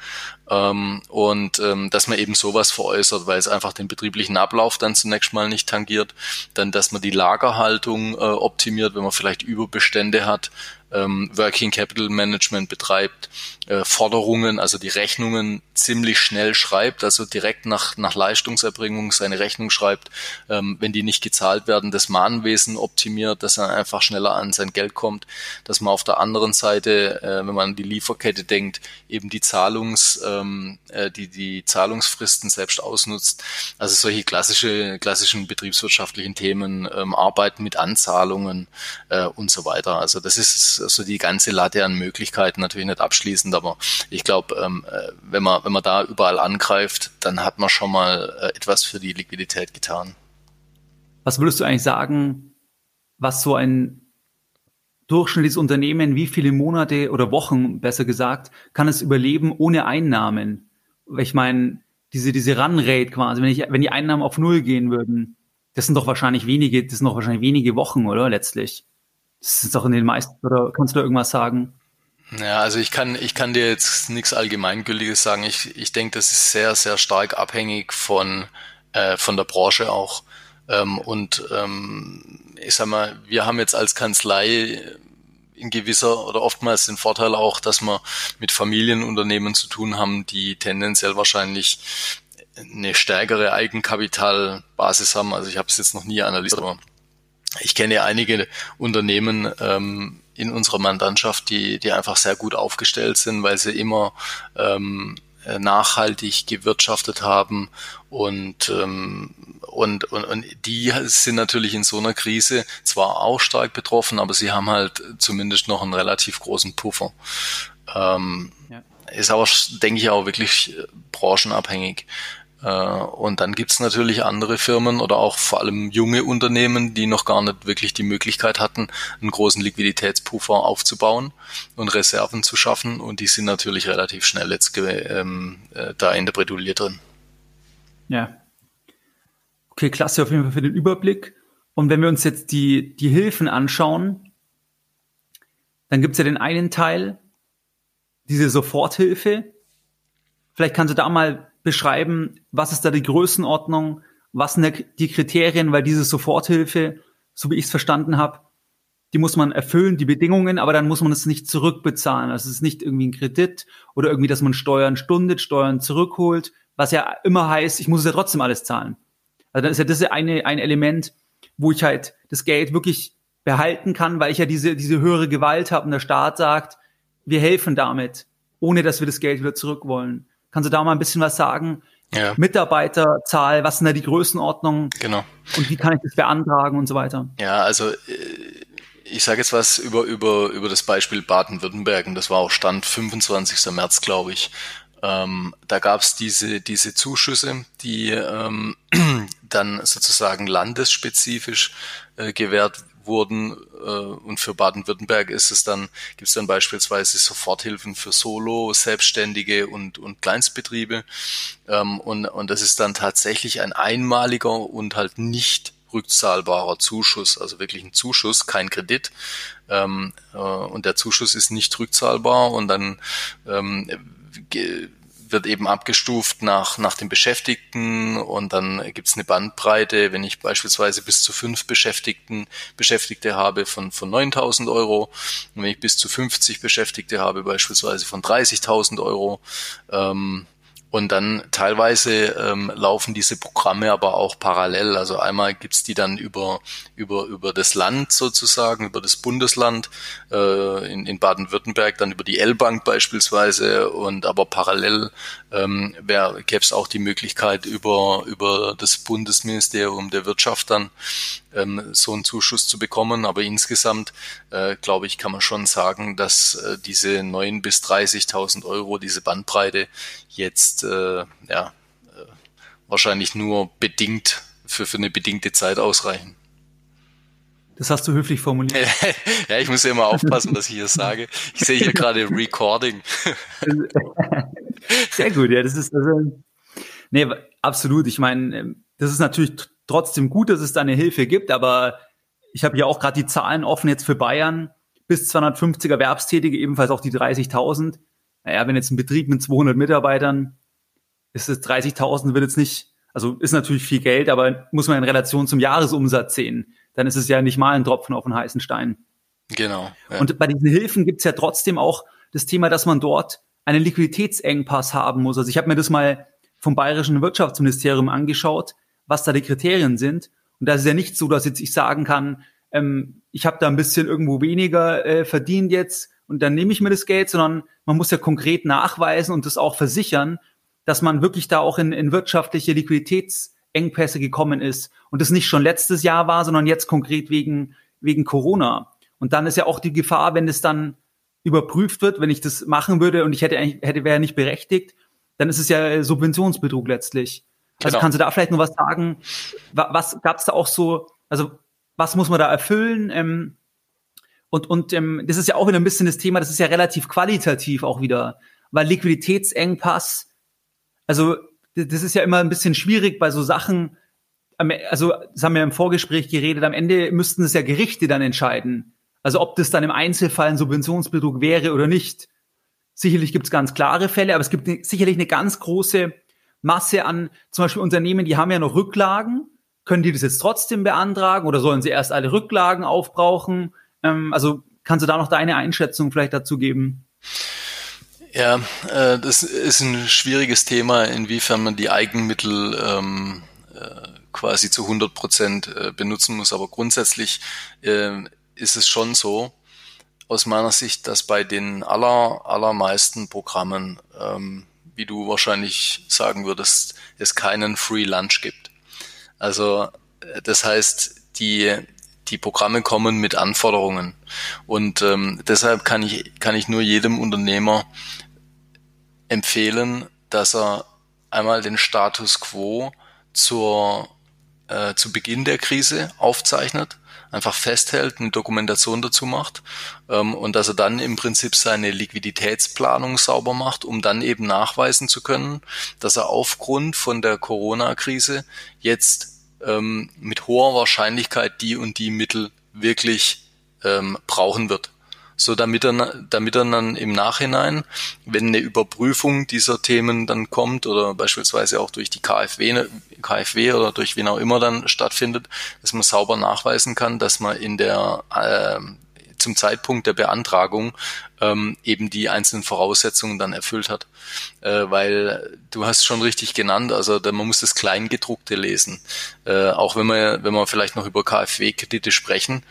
ähm, und ähm, dass man eben sowas veräußert, weil es einfach den betrieblichen Ablauf dann zunächst mal nicht tangiert, dann dass man die Lagerhaltung äh, optimiert, wenn man vielleicht Überbestände hat, ähm, Working Capital Management betreibt, äh, Forderungen, also die Rechnungen ziemlich schnell schreibt, also direkt nach, nach Leistungserbringung seine Rechnung schreibt, ähm, wenn die nicht gezahlt werden, das Mahnwesen optimiert, dass er einfach schneller an sein Geld kommt, dass man auf der anderen Seite, äh, wenn man an die Lieferkette denkt, eben die Zahlungs, ähm, äh, die, die Zahlungsfristen selbst ausnutzt. Also solche klassische, klassischen betriebswirtschaftlichen Themen, ähm, Arbeiten mit Anzahlungen äh, und so weiter. Also das ist so die ganze Latte an Möglichkeiten natürlich nicht abschließend, aber ich glaube, ähm, äh, wenn man wenn man da überall angreift, dann hat man schon mal äh, etwas für die Liquidität getan. Was würdest du eigentlich sagen, was so ein durchschnittliches Unternehmen, wie viele Monate oder Wochen, besser gesagt, kann es überleben ohne Einnahmen? Ich meine, diese, diese Run-Rate quasi, wenn ich, wenn die Einnahmen auf Null gehen würden, das sind doch wahrscheinlich wenige, das sind doch wahrscheinlich wenige Wochen, oder? Letztlich. Das ist doch in den meisten, oder kannst du da irgendwas sagen? Ja, also ich kann, ich kann dir jetzt nichts Allgemeingültiges sagen. Ich, ich denke, das ist sehr, sehr stark abhängig von, äh, von der Branche auch. Ähm, und ähm, ich sag mal, wir haben jetzt als Kanzlei in gewisser oder oftmals den Vorteil auch, dass wir mit Familienunternehmen zu tun haben, die tendenziell wahrscheinlich eine stärkere Eigenkapitalbasis haben. Also ich habe es jetzt noch nie analysiert, aber ich kenne einige Unternehmen ähm, in unserer Mandantschaft, die, die einfach sehr gut aufgestellt sind, weil sie immer ähm, nachhaltig gewirtschaftet haben und, ähm, und, und, und die sind natürlich in so einer Krise zwar auch stark betroffen, aber sie haben halt zumindest noch einen relativ großen Puffer. Ähm, ja. Ist aber, denke ich, auch wirklich branchenabhängig. Äh, und dann gibt's natürlich andere Firmen oder auch vor allem junge Unternehmen, die noch gar nicht wirklich die Möglichkeit hatten, einen großen Liquiditätspuffer aufzubauen und Reserven zu schaffen. Und die sind natürlich relativ schnell jetzt ähm, äh, da in der Bredouille drin. Ja. Okay, klasse auf jeden Fall für den Überblick. Und wenn wir uns jetzt die, die Hilfen anschauen, dann gibt's ja den einen Teil, diese Soforthilfe. Vielleicht kannst du da mal beschreiben, was ist da die Größenordnung, was sind die Kriterien, weil diese Soforthilfe, so wie ich es verstanden habe, die muss man erfüllen, die Bedingungen, aber dann muss man es nicht zurückbezahlen. Also es ist nicht irgendwie ein Kredit oder irgendwie, dass man Steuern stundet, Steuern zurückholt, was ja immer heißt, ich muss es ja trotzdem alles zahlen. Also dann ist ja das eine, ein Element, wo ich halt das Geld wirklich behalten kann, weil ich ja diese, diese höhere Gewalt habe und der Staat sagt, wir helfen damit, ohne dass wir das Geld wieder zurück wollen. Kannst du da mal ein bisschen was sagen? Ja. Mitarbeiterzahl, was sind da die Größenordnungen? Genau. Und wie kann ich das beantragen und so weiter? Ja, also äh, ich sage jetzt was über, über, über das Beispiel Baden-Württemberg und das war auch Stand 25. März, glaube ich. Ähm, da gab es diese, diese Zuschüsse, die ähm, dann sozusagen landesspezifisch äh, gewährt wurden äh, und für Baden-Württemberg ist es dann, gibt es dann beispielsweise Soforthilfen für Solo, Selbstständige und, und Kleinstbetriebe. Ähm, und, und das ist dann tatsächlich ein einmaliger und halt nicht rückzahlbarer Zuschuss, also wirklich ein Zuschuss, kein Kredit. Ähm, äh, und der Zuschuss ist nicht rückzahlbar und dann ähm, wird eben abgestuft nach, nach den Beschäftigten und dann gibt's eine Bandbreite, wenn ich beispielsweise bis zu fünf Beschäftigten, Beschäftigte habe von, von 9.000 Euro und wenn ich bis zu 50 Beschäftigte habe beispielsweise von 30.000 Euro, ähm, und dann teilweise ähm, laufen diese Programme aber auch parallel. Also einmal gibt's die dann über, über, über das Land sozusagen, über das Bundesland, äh, in, in Baden-Württemberg, dann über die L-Bank beispielsweise und aber parallel ähm, gäbe es auch die Möglichkeit über, über das Bundesministerium der Wirtschaft dann ähm, so einen Zuschuss zu bekommen. Aber insgesamt, äh, glaube ich, kann man schon sagen, dass äh, diese 9.000 bis 30.000 Euro, diese Bandbreite jetzt äh, ja, äh, wahrscheinlich nur bedingt für, für eine bedingte Zeit ausreichen. Das hast du höflich formuliert. ja, ich muss ja immer aufpassen, was ich hier sage. Ich sehe hier gerade Recording. Sehr gut, ja, das ist also, nee, absolut. Ich meine, ähm, das ist natürlich trotzdem gut, dass es da eine Hilfe gibt, aber ich habe ja auch gerade die Zahlen offen jetzt für Bayern. Bis 250 Erwerbstätige, ebenfalls auch die 30.000. Naja, wenn jetzt ein Betrieb mit 200 Mitarbeitern ist es 30.000 wird jetzt nicht, also ist natürlich viel Geld, aber muss man in Relation zum Jahresumsatz sehen. Dann ist es ja nicht mal ein Tropfen auf einen heißen Stein. Genau. Ja. Und bei diesen Hilfen gibt es ja trotzdem auch das Thema, dass man dort einen Liquiditätsengpass haben muss. Also ich habe mir das mal vom Bayerischen Wirtschaftsministerium angeschaut was da die Kriterien sind. Und da ist ja nicht so, dass jetzt ich sagen kann, ähm, ich habe da ein bisschen irgendwo weniger äh, verdient jetzt und dann nehme ich mir das Geld, sondern man muss ja konkret nachweisen und das auch versichern, dass man wirklich da auch in, in wirtschaftliche Liquiditätsengpässe gekommen ist und das nicht schon letztes Jahr war, sondern jetzt konkret wegen, wegen Corona. Und dann ist ja auch die Gefahr, wenn es dann überprüft wird, wenn ich das machen würde und ich hätte eigentlich, hätte, wäre nicht berechtigt, dann ist es ja Subventionsbetrug letztlich. Also genau. kannst du da vielleicht nur was sagen? Was gab es da auch so, also was muss man da erfüllen? Ähm, und und ähm, das ist ja auch wieder ein bisschen das Thema, das ist ja relativ qualitativ auch wieder, weil Liquiditätsengpass, also das ist ja immer ein bisschen schwierig bei so Sachen, also das haben wir im Vorgespräch geredet, am Ende müssten es ja Gerichte dann entscheiden. Also ob das dann im Einzelfall ein Subventionsbetrug wäre oder nicht. Sicherlich gibt es ganz klare Fälle, aber es gibt sicherlich eine ganz große Masse an zum Beispiel Unternehmen, die haben ja noch Rücklagen. Können die das jetzt trotzdem beantragen oder sollen sie erst alle Rücklagen aufbrauchen? Ähm, also kannst du da noch deine Einschätzung vielleicht dazu geben? Ja, äh, das ist ein schwieriges Thema, inwiefern man die Eigenmittel ähm, äh, quasi zu 100 Prozent äh, benutzen muss. Aber grundsätzlich äh, ist es schon so, aus meiner Sicht, dass bei den aller, allermeisten Programmen, ähm, wie du wahrscheinlich sagen würdest, es keinen Free Lunch gibt. Also äh, das heißt, die, die Programme kommen mit Anforderungen. Und ähm, deshalb kann ich, kann ich nur jedem Unternehmer empfehlen, dass er einmal den Status quo zur, äh, zu Beginn der Krise aufzeichnet, einfach festhält, eine Dokumentation dazu macht ähm, und dass er dann im Prinzip seine Liquiditätsplanung sauber macht, um dann eben nachweisen zu können, dass er aufgrund von der Corona-Krise jetzt ähm, mit hoher Wahrscheinlichkeit die und die Mittel wirklich ähm, brauchen wird. So damit er, damit er dann im Nachhinein, wenn eine Überprüfung dieser Themen dann kommt oder beispielsweise auch durch die KfW, KfW oder durch wen auch immer dann stattfindet, dass man sauber nachweisen kann, dass man in der äh, zum Zeitpunkt der Beantragung ähm, eben die einzelnen Voraussetzungen dann erfüllt hat. Äh, weil du hast schon richtig genannt, also da, man muss das Kleingedruckte lesen. Äh, auch wenn wir, wenn wir vielleicht noch über KfW-Kredite sprechen,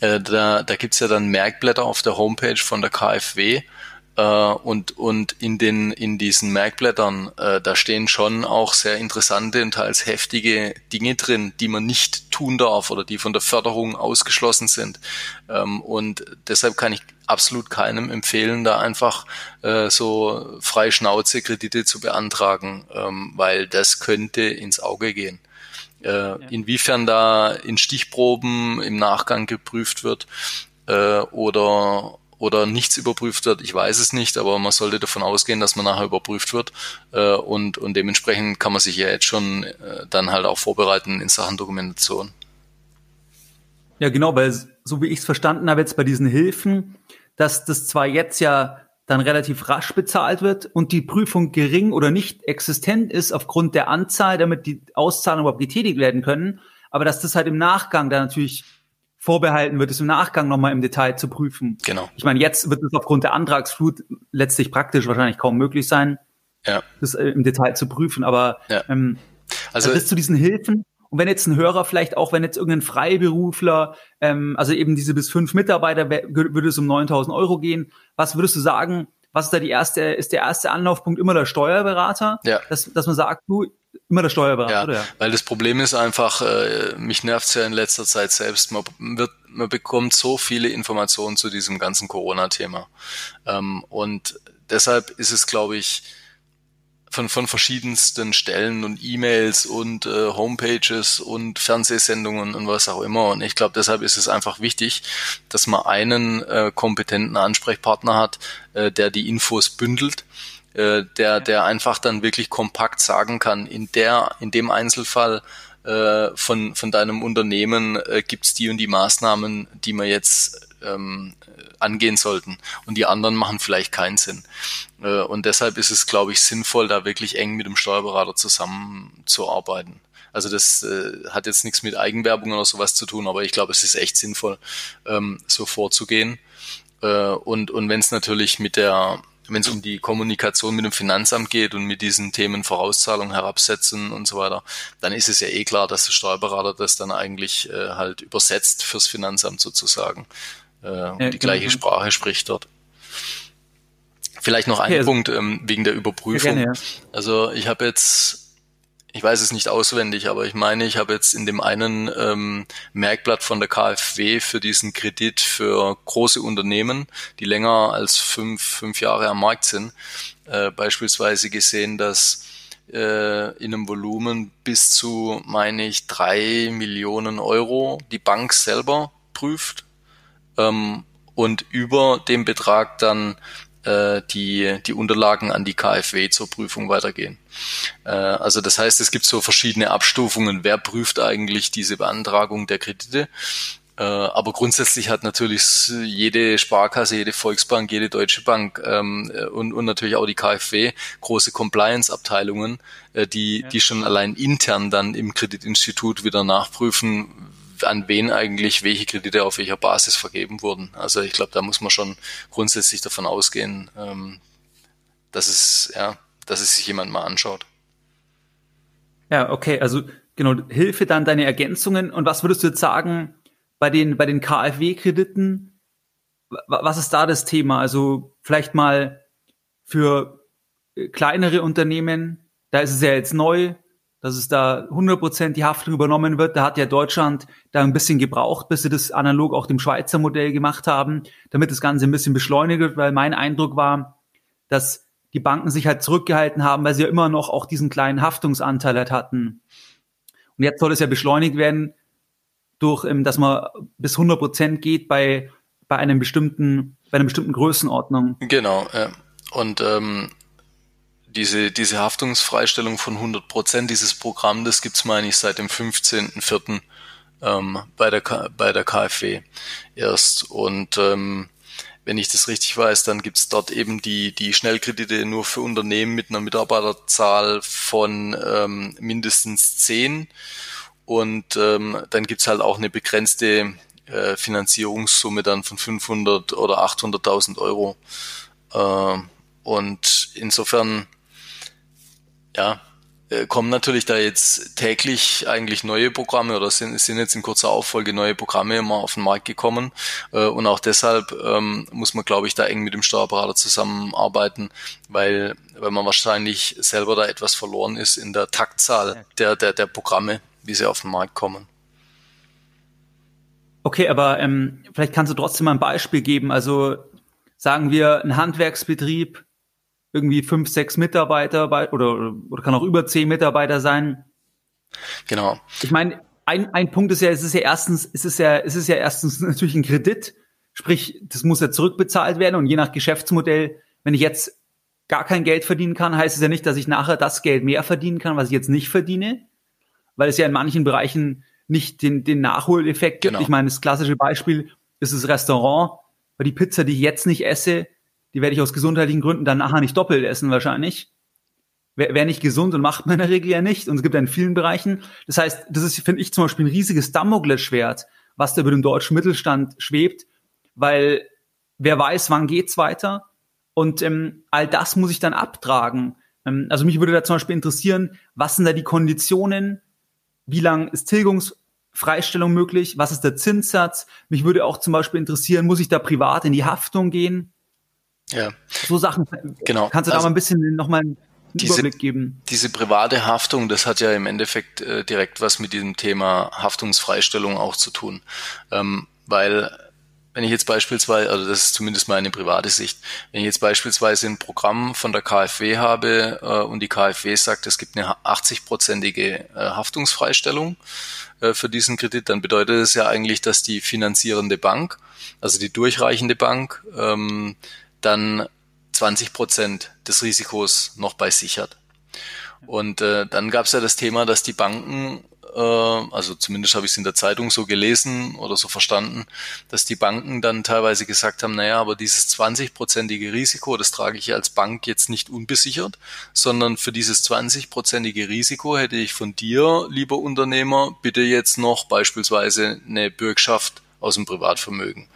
äh, da da gibt's ja dann Merkblätter auf der Homepage von der KfW. Äh, und, und in den, in diesen Merkblättern, äh, da stehen schon auch sehr interessante und teils heftige Dinge drin, die man nicht tun darf oder die von der Förderung ausgeschlossen sind. Ähm, und deshalb kann ich absolut keinem empfehlen, da einfach äh, so frei Schnauze Kredite zu beantragen, ähm, weil das könnte ins Auge gehen. Äh, ja. Inwiefern da in Stichproben im Nachgang geprüft wird äh, oder oder nichts überprüft wird, ich weiß es nicht, aber man sollte davon ausgehen, dass man nachher überprüft wird äh, und, und dementsprechend kann man sich ja jetzt schon äh, dann halt auch vorbereiten in Sachen Dokumentation. Ja, genau, weil so wie ich es verstanden habe jetzt bei diesen Hilfen, dass das zwar jetzt ja dann relativ rasch bezahlt wird und die Prüfung gering oder nicht existent ist aufgrund der Anzahl, damit die Auszahlungen überhaupt getätigt werden können, aber dass das halt im Nachgang dann natürlich vorbehalten wird, es im Nachgang nochmal im Detail zu prüfen. Genau. Ich meine, jetzt wird es aufgrund der Antragsflut letztlich praktisch wahrscheinlich kaum möglich sein, ja. das äh, im Detail zu prüfen, aber ja. ähm, also bis zu diesen Hilfen und wenn jetzt ein Hörer vielleicht auch, wenn jetzt irgendein Freiberufler, ähm, also eben diese bis fünf Mitarbeiter, würde es um 9000 Euro gehen. Was würdest du sagen, was ist da die erste, ist der erste Anlaufpunkt immer der Steuerberater? Ja. Dass, dass man sagt, du, immer der Steuerberater, ja, oder? Weil das Problem ist einfach, äh, mich nervt's ja in letzter Zeit selbst. Man wird, man bekommt so viele Informationen zu diesem ganzen Corona-Thema. Ähm, und deshalb ist es, glaube ich, von, von verschiedensten Stellen und E-Mails und äh, Homepages und Fernsehsendungen und was auch immer. Und ich glaube, deshalb ist es einfach wichtig, dass man einen äh, kompetenten Ansprechpartner hat, äh, der die Infos bündelt, äh, der, der einfach dann wirklich kompakt sagen kann, in der, in dem Einzelfall äh, von, von deinem Unternehmen äh, gibt's die und die Maßnahmen, die man jetzt ähm, angehen sollten. Und die anderen machen vielleicht keinen Sinn. Äh, und deshalb ist es, glaube ich, sinnvoll, da wirklich eng mit dem Steuerberater zusammenzuarbeiten. Also das äh, hat jetzt nichts mit Eigenwerbung oder sowas zu tun, aber ich glaube, es ist echt sinnvoll, ähm, so vorzugehen. Äh, und und wenn es natürlich mit der wenn es um die Kommunikation mit dem Finanzamt geht und mit diesen Themen Vorauszahlung herabsetzen und so weiter, dann ist es ja eh klar, dass der Steuerberater das dann eigentlich äh, halt übersetzt fürs Finanzamt sozusagen äh, ja, die genau. gleiche. Sprache spricht dort. Vielleicht noch ein okay, also, Punkt ähm, wegen der Überprüfung. Gerne, ja. Also ich habe jetzt, ich weiß es nicht auswendig, aber ich meine, ich habe jetzt in dem einen ähm, Merkblatt von der KfW für diesen Kredit für große Unternehmen, die länger als fünf, fünf Jahre am Markt sind, äh, beispielsweise gesehen, dass äh, in einem Volumen bis zu, meine ich, drei Millionen Euro die Bank selber prüft ähm, und über dem Betrag dann äh, die, die Unterlagen an die KfW zur Prüfung weitergehen. Äh, also das heißt, es gibt so verschiedene Abstufungen, wer prüft eigentlich diese Beantragung der Kredite. Äh, aber grundsätzlich hat natürlich jede Sparkasse, jede Volksbank, jede Deutsche Bank ähm, und, und natürlich auch die KfW große Compliance-Abteilungen, äh, die, ja. die schon allein intern dann im Kreditinstitut wieder nachprüfen, an wen eigentlich welche Kredite auf welcher Basis vergeben wurden. Also ich glaube, da muss man schon grundsätzlich davon ausgehen, ähm, dass es, ja, dass es sich jemand mal anschaut. Ja, okay, also genau, Hilfe dann deine Ergänzungen. Und was würdest du jetzt sagen bei den, bei den KfW-Krediten? Was ist da das Thema? Also vielleicht mal für äh, kleinere Unternehmen, da ist es ja jetzt neu, dass es da 100% die Haftung übernommen wird. Da hat ja Deutschland da ein bisschen gebraucht, bis sie das analog auch dem Schweizer Modell gemacht haben, damit das Ganze ein bisschen beschleunigt wird, weil mein Eindruck war, dass die Banken sich halt zurückgehalten haben, weil sie ja immer noch auch diesen kleinen Haftungsanteil halt hatten. Und jetzt soll es ja beschleunigt werden durch, ähm, dass man bis 100% geht bei, bei einem bestimmten, bei einer bestimmten Größenordnung. Genau, ja. Und ähm, diese, diese Haftungsfreistellung von 100 Prozent, dieses Programm, das gibt's meine ich, seit dem 15.04. Ähm, bei, der, bei der KfW erst. Und ähm, wenn ich das richtig weiß, dann gibt's dort eben die, die Schnellkredite nur für Unternehmen mit einer Mitarbeiterzahl von ähm, mindestens zehn. Und ähm, dann gibt's halt auch eine begrenzte äh, Finanzierungssumme dann von 500 oder 800.000 Euro. Äh, und insofern ja, äh, kommen natürlich da jetzt täglich eigentlich neue Programme oder sind, sind jetzt in kurzer Auffolge neue Programme immer auf den Markt gekommen. Äh, und auch deshalb ähm, muss man, glaube ich, da eng mit dem Steuerberater zusammenarbeiten, weil, weil man wahrscheinlich selber da etwas verloren ist in der Taktzahl der, der, der Programme, wie sie auf den Markt kommen. Okay, aber ähm, vielleicht kannst du trotzdem mal ein Beispiel geben. Also sagen wir, ein Handwerksbetrieb irgendwie fünf, sechs Mitarbeiter bei, oder, oder kann auch über zehn Mitarbeiter sein. Genau. Ich meine, ein, ein Punkt ist ja, es ist ja erstens, es ist ja, es ist ja erstens natürlich ein Kredit, sprich, das muss ja zurückbezahlt werden und je nach Geschäftsmodell, wenn ich jetzt gar kein Geld verdienen kann, heißt es ja nicht, dass ich nachher das Geld mehr verdienen kann, was ich jetzt nicht verdiene, weil es ja in manchen Bereichen nicht den, den Nachholeffekt gibt. Genau. Ich meine, das klassische Beispiel ist das Restaurant, weil die Pizza, die ich jetzt nicht esse, die werde ich aus gesundheitlichen Gründen dann nachher nicht doppelt essen wahrscheinlich. Wäre wär nicht gesund und macht man in der Regel ja nicht. Und es gibt ja in vielen Bereichen. Das heißt, das ist, finde ich, zum Beispiel ein riesiges Damoklesschwert, was da über den deutschen Mittelstand schwebt, weil wer weiß, wann geht's weiter. Und ähm, all das muss ich dann abtragen. Ähm, also mich würde da zum Beispiel interessieren, was sind da die Konditionen? Wie lang ist Tilgungsfreistellung möglich? Was ist der Zinssatz? Mich würde auch zum Beispiel interessieren, muss ich da privat in die Haftung gehen? Ja. So Sachen. Genau. Kannst du also, da mal ein bisschen nochmal einen diese, Überblick geben? Diese private Haftung, das hat ja im Endeffekt äh, direkt was mit diesem Thema Haftungsfreistellung auch zu tun. Ähm, weil wenn ich jetzt beispielsweise, also das ist zumindest meine private Sicht, wenn ich jetzt beispielsweise ein Programm von der KfW habe äh, und die KfW sagt, es gibt eine 80-prozentige äh, Haftungsfreistellung äh, für diesen Kredit, dann bedeutet es ja eigentlich, dass die finanzierende Bank, also die durchreichende Bank, ähm, dann 20 Prozent des Risikos noch bei sich hat. Und äh, dann gab es ja das Thema, dass die Banken, äh, also zumindest habe ich es in der Zeitung so gelesen oder so verstanden, dass die Banken dann teilweise gesagt haben, naja, aber dieses 20-prozentige Risiko, das trage ich als Bank jetzt nicht unbesichert, sondern für dieses 20-prozentige Risiko hätte ich von dir, lieber Unternehmer, bitte jetzt noch beispielsweise eine Bürgschaft aus dem Privatvermögen.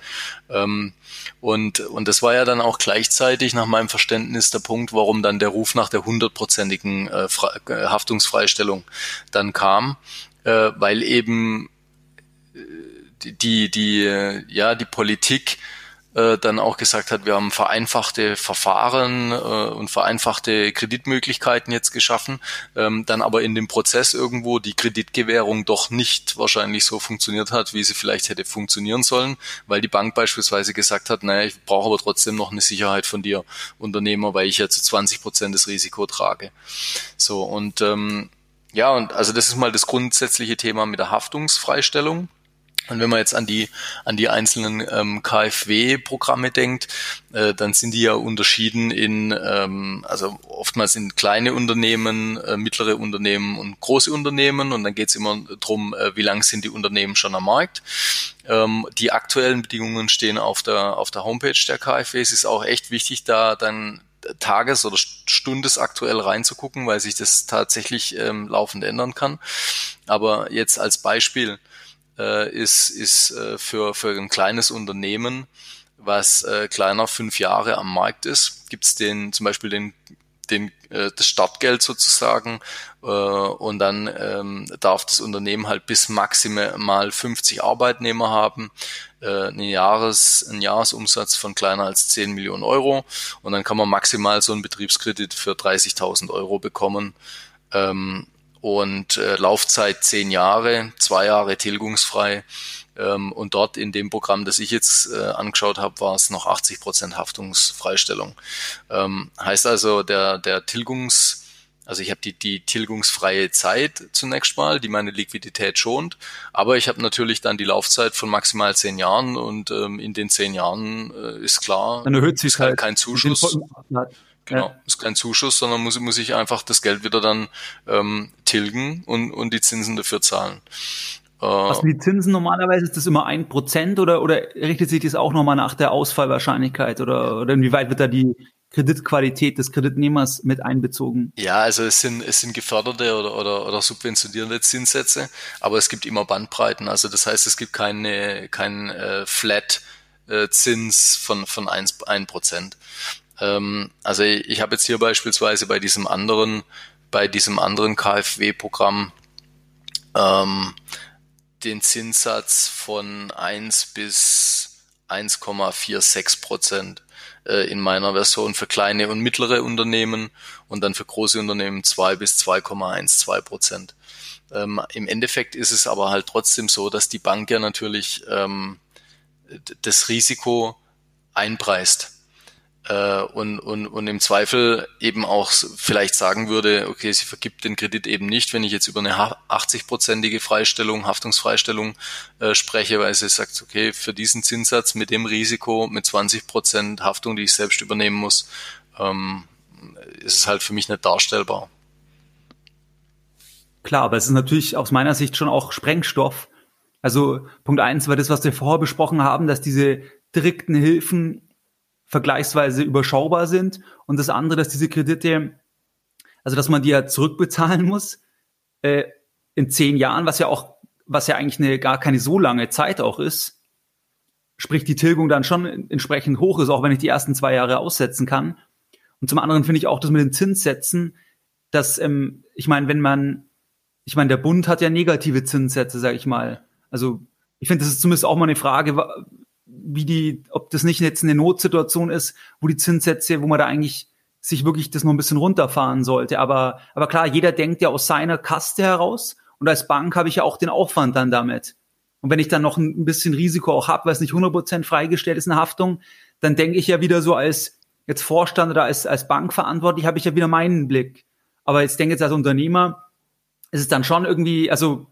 Ähm, und, und das war ja dann auch gleichzeitig nach meinem Verständnis der Punkt, warum dann der Ruf nach der hundertprozentigen äh, äh Haftungsfreistellung dann kam, äh, weil eben äh, die, die, ja, die Politik äh, dann auch gesagt hat, wir haben vereinfachte Verfahren äh, und vereinfachte Kreditmöglichkeiten jetzt geschaffen, ähm, dann aber in dem Prozess irgendwo die Kreditgewährung doch nicht wahrscheinlich so funktioniert hat, wie sie vielleicht hätte funktionieren sollen, weil die Bank beispielsweise gesagt hat, naja, ich brauche aber trotzdem noch eine Sicherheit von dir, Unternehmer, weil ich ja zu 20 Prozent das Risiko trage. So, und ähm, ja, und also das ist mal das grundsätzliche Thema mit der Haftungsfreistellung. Und wenn man jetzt an die an die einzelnen ähm, KfW-Programme denkt, äh, dann sind die ja unterschieden in ähm, also oftmals in kleine Unternehmen, äh, mittlere Unternehmen und große Unternehmen. Und dann geht es immer drum, äh, wie lang sind die Unternehmen schon am Markt. Ähm, die aktuellen Bedingungen stehen auf der auf der Homepage der KfW. Es ist auch echt wichtig, da dann tages- oder stundesaktuell reinzugucken, weil sich das tatsächlich ähm, laufend ändern kann. Aber jetzt als Beispiel äh, ist, ist äh, für, für ein kleines Unternehmen was äh, kleiner fünf Jahre am Markt ist, gibt es den zum Beispiel den den, äh, das Startgeld sozusagen äh, und dann ähm, darf das Unternehmen halt bis maximal 50 Arbeitnehmer haben, äh, ein, Jahres, ein Jahresumsatz von kleiner als 10 Millionen Euro und dann kann man maximal so einen Betriebskredit für 30.000 Euro bekommen. Ähm, und äh, Laufzeit zehn Jahre, zwei Jahre tilgungsfrei ähm, und dort in dem Programm, das ich jetzt äh, angeschaut habe, war es noch 80 Prozent Haftungsfreistellung. Ähm, heißt also, der, der Tilgungs, also ich habe die, die tilgungsfreie Zeit zunächst mal, die meine Liquidität schont, aber ich habe natürlich dann die Laufzeit von maximal zehn Jahren und ähm, in den zehn Jahren äh, ist klar, dann erhöht sich halt kein Zuschuss. Genau, ja. ist kein Zuschuss, sondern muss, muss ich einfach das Geld wieder dann ähm, tilgen und, und die Zinsen dafür zahlen. Was sind die Zinsen normalerweise? Ist das immer ein Prozent oder, oder richtet sich das auch nochmal nach der Ausfallwahrscheinlichkeit oder, oder inwieweit wird da die Kreditqualität des Kreditnehmers mit einbezogen? Ja, also es sind, es sind geförderte oder, oder, oder subventionierende Zinssätze, aber es gibt immer Bandbreiten. Also das heißt, es gibt keine, kein äh, Flat äh, Zins von, von eins ein Prozent. Ähm, also ich, ich habe jetzt hier beispielsweise bei diesem anderen, bei diesem anderen KfW-Programm ähm, den Zinssatz von 1 bis 1,46 Prozent äh, in meiner Version für kleine und mittlere Unternehmen und dann für große Unternehmen 2 bis 2,12 Prozent. Ähm, Im Endeffekt ist es aber halt trotzdem so, dass die Bank ja natürlich ähm, das Risiko einpreist äh, und, und, und im Zweifel eben auch vielleicht sagen würde, okay, sie vergibt den Kredit eben nicht, wenn ich jetzt über eine 80-prozentige Freistellung, Haftungsfreistellung äh, spreche, weil sie sagt, okay, für diesen Zinssatz mit dem Risiko, mit 20 Prozent Haftung, die ich selbst übernehmen muss, ähm, ist es halt für mich nicht darstellbar. Klar, aber es ist natürlich aus meiner Sicht schon auch Sprengstoff. Also Punkt eins war das, was wir vorher besprochen haben, dass diese direkten Hilfen vergleichsweise überschaubar sind und das andere, dass diese Kredite, also dass man die ja zurückbezahlen muss äh, in zehn Jahren, was ja auch, was ja eigentlich eine gar keine so lange Zeit auch ist, sprich die Tilgung dann schon entsprechend hoch ist, auch wenn ich die ersten zwei Jahre aussetzen kann. Und zum anderen finde ich auch das mit den Zinssätzen, dass ähm, ich meine, wenn man, ich meine, der Bund hat ja negative Zinssätze, sage ich mal. Also ich finde, das ist zumindest auch mal eine Frage, wie die, ob das nicht jetzt eine Notsituation ist, wo die Zinssätze, wo man da eigentlich sich wirklich das noch ein bisschen runterfahren sollte. Aber, aber klar, jeder denkt ja aus seiner Kaste heraus. Und als Bank habe ich ja auch den Aufwand dann damit. Und wenn ich dann noch ein bisschen Risiko auch habe, weil es nicht 100% freigestellt ist, eine Haftung, dann denke ich ja wieder so als jetzt Vorstand oder als, als Bankverantwortlich habe ich ja wieder meinen Blick. Aber jetzt denke ich jetzt als Unternehmer, ist es dann schon irgendwie, also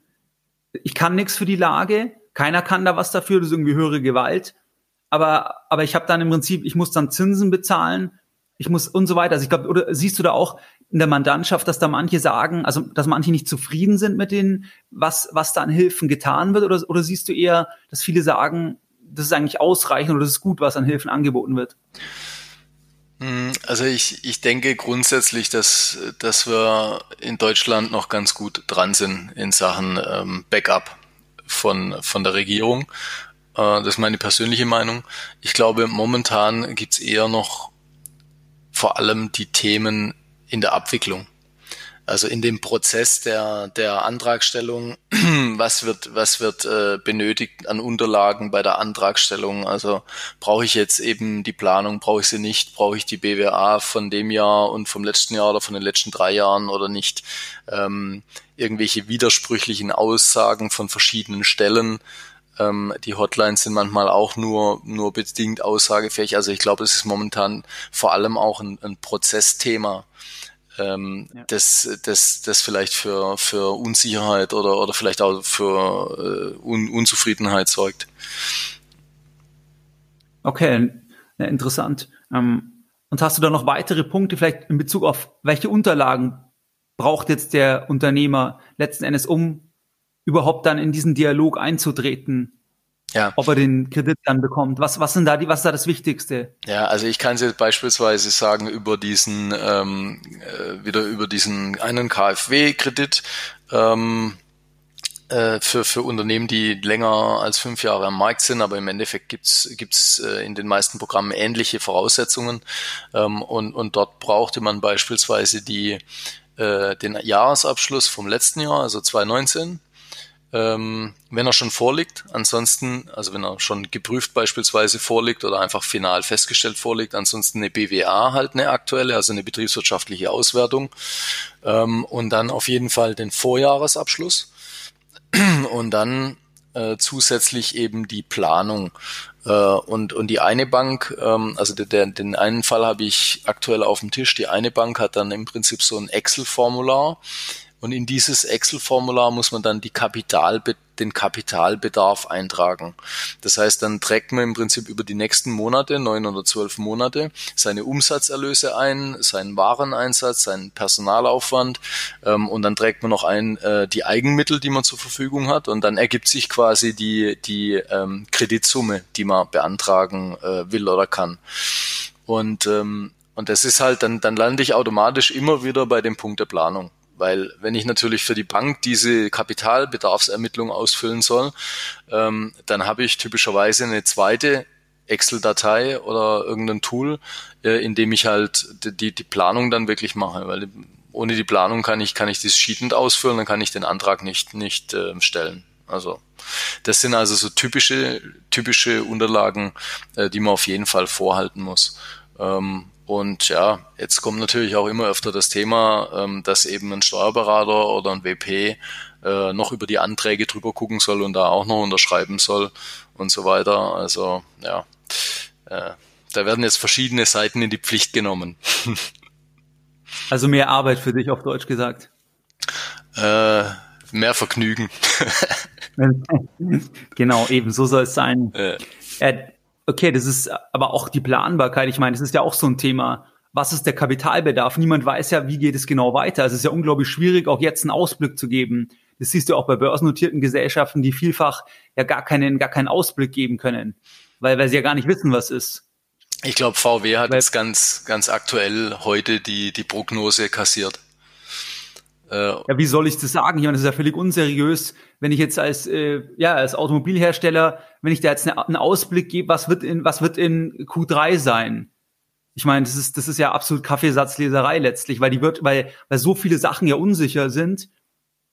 ich kann nichts für die Lage, keiner kann da was dafür, das ist irgendwie höhere Gewalt. Aber, aber ich habe dann im Prinzip, ich muss dann Zinsen bezahlen, ich muss und so weiter. Also ich glaube, oder siehst du da auch in der Mandantschaft, dass da manche sagen, also dass manche nicht zufrieden sind mit den, was, was da an Hilfen getan wird? Oder, oder siehst du eher, dass viele sagen, das ist eigentlich ausreichend oder das ist gut, was an Hilfen angeboten wird? Hm, also ich, ich denke grundsätzlich, dass, dass wir in Deutschland noch ganz gut dran sind in Sachen ähm, Backup von, von der Regierung. Äh, das ist meine persönliche Meinung. Ich glaube, momentan gibt's eher noch vor allem die Themen in der Abwicklung. Also in dem Prozess der, der Antragstellung, was wird, was wird äh, benötigt an Unterlagen bei der Antragstellung? Also brauche ich jetzt eben die Planung, brauche ich sie nicht, brauche ich die BWA von dem Jahr und vom letzten Jahr oder von den letzten drei Jahren oder nicht? Ähm, irgendwelche widersprüchlichen Aussagen von verschiedenen Stellen. Ähm, die Hotlines sind manchmal auch nur, nur bedingt aussagefähig. Also ich glaube, es ist momentan vor allem auch ein, ein Prozessthema ähm, ja. das, das, das vielleicht für, für Unsicherheit oder, oder vielleicht auch für äh, Un Unzufriedenheit sorgt. Okay, ja, interessant. Ähm, und hast du da noch weitere Punkte, vielleicht in Bezug auf welche Unterlagen braucht jetzt der Unternehmer letzten Endes, um überhaupt dann in diesen Dialog einzutreten? Ja. ob er den Kredit dann bekommt. Was, was sind da die, was ist da das Wichtigste? Ja, also ich kann es jetzt beispielsweise sagen über diesen, ähm, äh, wieder über diesen einen KfW-Kredit. Ähm, äh, für, für Unternehmen, die länger als fünf Jahre am Markt sind, aber im Endeffekt gibt's gibt's äh, in den meisten Programmen ähnliche Voraussetzungen. Ähm, und, und dort brauchte man beispielsweise die, äh, den Jahresabschluss vom letzten Jahr, also 2019, ähm, wenn er schon vorliegt. Ansonsten, also wenn er schon geprüft beispielsweise vorliegt oder einfach final festgestellt vorliegt, ansonsten eine BWA halt eine aktuelle, also eine betriebswirtschaftliche Auswertung ähm, und dann auf jeden Fall den Vorjahresabschluss und dann äh, zusätzlich eben die Planung. Äh, und, und die eine Bank, ähm, also der, der, den einen Fall habe ich aktuell auf dem Tisch, die eine Bank hat dann im Prinzip so ein Excel-Formular, und in dieses Excel-Formular muss man dann die Kapital, den Kapitalbedarf eintragen. Das heißt, dann trägt man im Prinzip über die nächsten Monate, neun oder zwölf Monate, seine Umsatzerlöse ein, seinen Wareneinsatz, seinen Personalaufwand ähm, und dann trägt man noch ein äh, die Eigenmittel, die man zur Verfügung hat und dann ergibt sich quasi die, die ähm, Kreditsumme, die man beantragen äh, will oder kann. Und ähm, und das ist halt, dann, dann lande ich automatisch immer wieder bei dem Punkt der Planung. Weil wenn ich natürlich für die Bank diese Kapitalbedarfsermittlung ausfüllen soll, ähm, dann habe ich typischerweise eine zweite Excel-Datei oder irgendein Tool, äh, in dem ich halt die, die Planung dann wirklich mache. Weil ohne die Planung kann ich, kann ich das Sheet nicht ausfüllen, dann kann ich den Antrag nicht, nicht äh, stellen. Also das sind also so typische, typische Unterlagen, äh, die man auf jeden Fall vorhalten muss. Ähm, und ja, jetzt kommt natürlich auch immer öfter das Thema, ähm, dass eben ein Steuerberater oder ein WP äh, noch über die Anträge drüber gucken soll und da auch noch unterschreiben soll und so weiter. Also ja, äh, da werden jetzt verschiedene Seiten in die Pflicht genommen. also mehr Arbeit für dich auf Deutsch gesagt. Äh, mehr Vergnügen. genau, eben so soll es sein. Äh, Okay, das ist aber auch die Planbarkeit. Ich meine, das ist ja auch so ein Thema. Was ist der Kapitalbedarf? Niemand weiß ja, wie geht es genau weiter. Also es ist ja unglaublich schwierig, auch jetzt einen Ausblick zu geben. Das siehst du auch bei börsennotierten Gesellschaften, die vielfach ja gar keinen, gar keinen Ausblick geben können, weil, weil sie ja gar nicht wissen, was ist. Ich glaube, VW hat weil, jetzt ganz, ganz aktuell heute die, die Prognose kassiert. Äh, ja, wie soll ich das sagen? Ich meine, das ist ja völlig unseriös, wenn ich jetzt als, äh, ja, als Automobilhersteller, wenn ich da jetzt eine, einen Ausblick gebe, was wird in, was wird in Q3 sein? Ich meine, das ist, das ist ja absolut Kaffeesatzleserei letztlich, weil die wird, weil, weil so viele Sachen ja unsicher sind.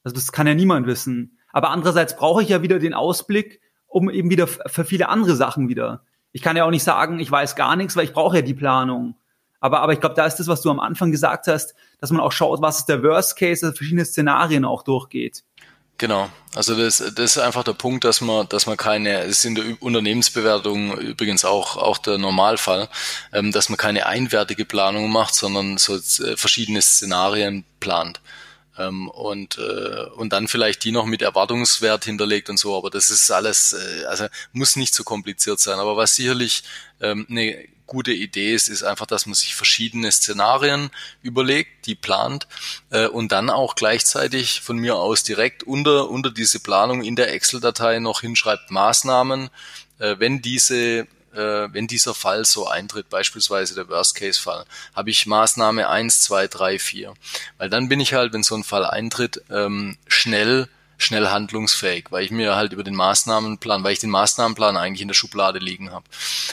Also das kann ja niemand wissen. Aber andererseits brauche ich ja wieder den Ausblick, um eben wieder für viele andere Sachen wieder. Ich kann ja auch nicht sagen, ich weiß gar nichts, weil ich brauche ja die Planung. Aber, aber ich glaube, da ist das, was du am Anfang gesagt hast, dass man auch schaut, was ist der Worst Case, dass verschiedene Szenarien auch durchgeht. Genau, also das, das ist einfach der Punkt, dass man, dass man keine, es ist in der Unternehmensbewertung übrigens auch, auch der Normalfall, ähm, dass man keine einwertige Planung macht, sondern so äh, verschiedene Szenarien plant. Ähm, und, äh, und dann vielleicht die noch mit Erwartungswert hinterlegt und so, aber das ist alles, äh, also muss nicht so kompliziert sein. Aber was sicherlich ähm, eine gute Idee ist, ist einfach, dass man sich verschiedene Szenarien überlegt, die plant äh, und dann auch gleichzeitig von mir aus direkt unter, unter diese Planung in der Excel-Datei noch hinschreibt Maßnahmen, äh, wenn diese äh, wenn dieser Fall so eintritt, beispielsweise der Worst-Case-Fall, habe ich Maßnahme eins, zwei, drei, vier. Weil dann bin ich halt, wenn so ein Fall eintritt, ähm, schnell schnell handlungsfähig, weil ich mir halt über den Maßnahmenplan, weil ich den Maßnahmenplan eigentlich in der Schublade liegen habe.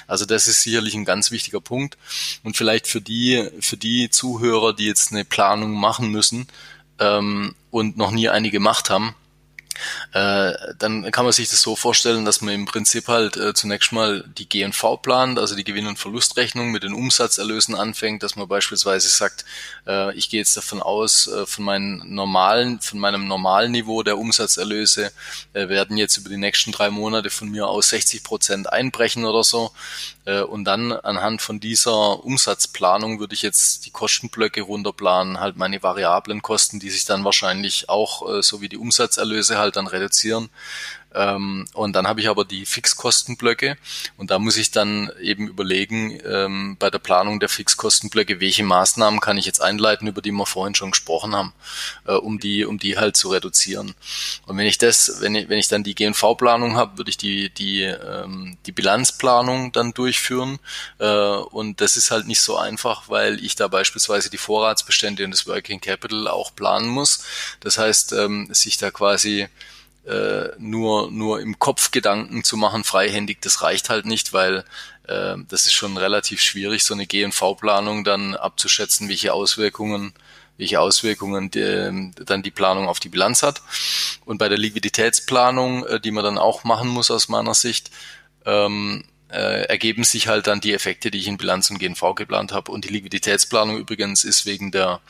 Also das ist sicherlich ein ganz wichtiger Punkt und vielleicht für die für die Zuhörer, die jetzt eine Planung machen müssen ähm, und noch nie eine gemacht haben, äh, dann kann man sich das so vorstellen, dass man im Prinzip halt äh, zunächst mal die GNV plant, also die Gewinn- und Verlustrechnung mit den Umsatzerlösen anfängt, dass man beispielsweise sagt, äh, ich gehe jetzt davon aus, äh, von meinen normalen, von meinem normalen Niveau der Umsatzerlöse äh, werden jetzt über die nächsten drei Monate von mir aus 60 Prozent einbrechen oder so. Äh, und dann anhand von dieser Umsatzplanung würde ich jetzt die Kostenblöcke runterplanen, halt meine variablen Kosten, die sich dann wahrscheinlich auch äh, so wie die Umsatzerlöse halt dann reduzieren. Ähm, und dann habe ich aber die Fixkostenblöcke und da muss ich dann eben überlegen, ähm, bei der Planung der Fixkostenblöcke, welche Maßnahmen kann ich jetzt einleiten, über die wir vorhin schon gesprochen haben, äh, um die, um die halt zu reduzieren. Und wenn ich das, wenn ich, wenn ich dann die GNV-Planung habe, würde ich die, die, ähm, die Bilanzplanung dann durchführen. Äh, und das ist halt nicht so einfach, weil ich da beispielsweise die Vorratsbestände und das Working Capital auch planen muss. Das heißt, ähm, sich da quasi äh, nur, nur im Kopf Gedanken zu machen, freihändig, das reicht halt nicht, weil äh, das ist schon relativ schwierig, so eine GNV-Planung dann abzuschätzen, welche Auswirkungen welche Auswirkungen die, dann die Planung auf die Bilanz hat. Und bei der Liquiditätsplanung, äh, die man dann auch machen muss aus meiner Sicht, ähm, äh, ergeben sich halt dann die Effekte, die ich in Bilanz und GNV geplant habe. Und die Liquiditätsplanung übrigens ist wegen der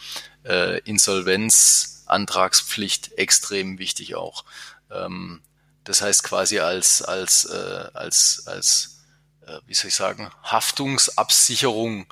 äh, Insolvenzantragspflicht extrem wichtig auch. Ähm, das heißt quasi als als äh, als als äh, wie soll ich sagen Haftungsabsicherung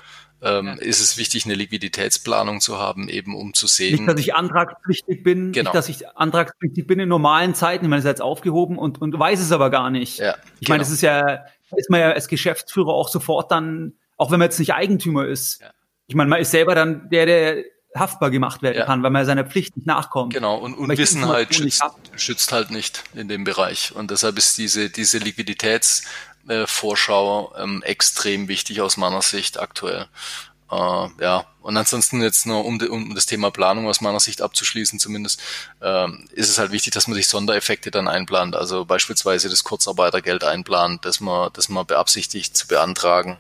ähm, ja. ist es wichtig, eine Liquiditätsplanung zu haben, eben um zu sehen. Nicht, dass ich antragspflichtig bin, genau. nicht, dass ich antragspflichtig bin in normalen Zeiten, ich meine, es ist jetzt aufgehoben und, und weiß es aber gar nicht. Ja, ich genau. meine, das ist ja, ist man ja als Geschäftsführer auch sofort dann, auch wenn man jetzt nicht Eigentümer ist. Ja. Ich meine, man ist selber dann der, der haftbar gemacht werden ja. kann, weil man seiner Pflicht nicht nachkommt. Genau, und Unwissenheit schützt, schützt halt nicht in dem Bereich. Und deshalb ist diese, diese Liquiditätsvorschau ähm, extrem wichtig aus meiner Sicht aktuell. Äh, ja, und ansonsten jetzt nur, um, um das Thema Planung aus meiner Sicht abzuschließen zumindest, äh, ist es halt wichtig, dass man sich Sondereffekte dann einplant. Also beispielsweise das Kurzarbeitergeld einplant, dass man, dass man beabsichtigt zu beantragen.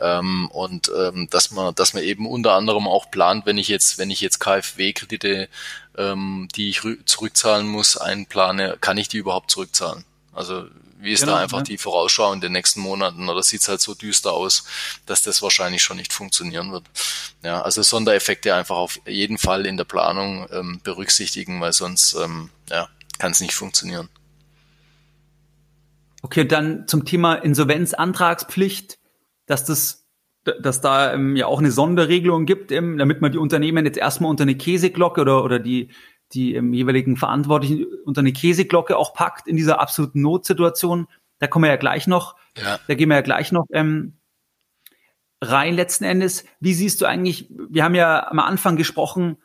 Ähm, und ähm, dass man, dass man eben unter anderem auch plant, wenn ich jetzt, wenn ich jetzt KfW-Kredite, ähm, die ich zurückzahlen muss, einplane, kann ich die überhaupt zurückzahlen? Also wie ist genau, da einfach ja. die Vorausschau in den nächsten Monaten? Oder sieht es halt so düster aus, dass das wahrscheinlich schon nicht funktionieren wird? Ja, also Sondereffekte einfach auf jeden Fall in der Planung ähm, berücksichtigen, weil sonst ähm, ja, kann es nicht funktionieren. Okay, dann zum Thema Insolvenzantragspflicht, dass das dass da ähm, ja auch eine Sonderregelung gibt, ähm, damit man die Unternehmen jetzt erstmal unter eine Käseglocke oder, oder die die im jeweiligen Verantwortlichen unter eine Käseglocke auch packt in dieser absoluten Notsituation. Da kommen wir ja gleich noch, ja. da gehen wir ja gleich noch ähm, rein letzten Endes. Wie siehst du eigentlich, wir haben ja am Anfang gesprochen,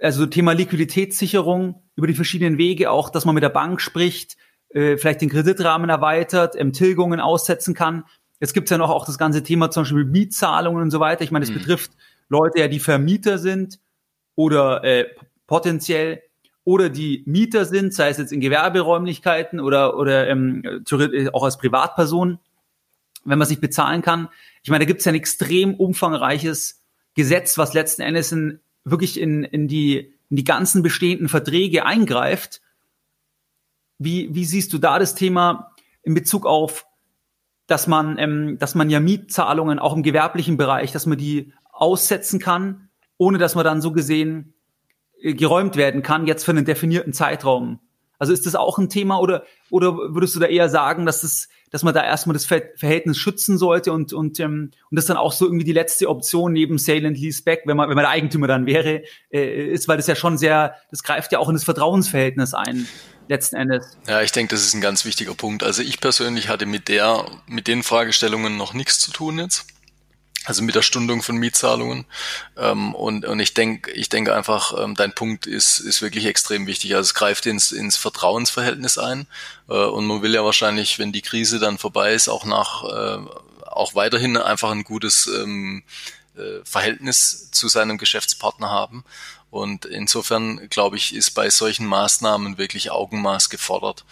also Thema Liquiditätssicherung über die verschiedenen Wege, auch, dass man mit der Bank spricht, äh, vielleicht den Kreditrahmen erweitert, ähm, Tilgungen aussetzen kann. Jetzt gibt's ja noch auch das ganze Thema zum Beispiel Mietzahlungen und so weiter. Ich meine, das mhm. betrifft Leute ja, die Vermieter sind oder äh, potenziell oder die Mieter sind, sei es jetzt in Gewerberäumlichkeiten oder, oder ähm, auch als Privatperson, wenn man sich bezahlen kann. Ich meine, da gibt es ja ein extrem umfangreiches Gesetz, was letzten Endes in, wirklich in, in, die, in die ganzen bestehenden Verträge eingreift. Wie, wie siehst du da das Thema in Bezug auf, dass man, ähm, dass man ja Mietzahlungen auch im gewerblichen Bereich, dass man die aussetzen kann, ohne dass man dann so gesehen äh, geräumt werden kann, jetzt für einen definierten Zeitraum. Also ist das auch ein Thema oder, oder würdest du da eher sagen, dass das, dass man da erstmal das Verhältnis schützen sollte und, und, ähm, und das dann auch so irgendwie die letzte Option neben Sale and Lease Back, wenn man, wenn man der Eigentümer dann wäre, äh, ist, weil das ja schon sehr, das greift ja auch in das Vertrauensverhältnis ein letzten Endes. Ja, ich denke, das ist ein ganz wichtiger Punkt. Also ich persönlich hatte mit der, mit den Fragestellungen noch nichts zu tun jetzt also mit der Stundung von Mietzahlungen. Ähm, und, und ich denke, ich denke einfach, ähm, dein Punkt ist, ist wirklich extrem wichtig. Also es greift ins, ins Vertrauensverhältnis ein. Äh, und man will ja wahrscheinlich, wenn die Krise dann vorbei ist, auch nach äh, auch weiterhin einfach ein gutes ähm, äh, Verhältnis zu seinem Geschäftspartner haben. Und insofern, glaube ich, ist bei solchen Maßnahmen wirklich Augenmaß gefordert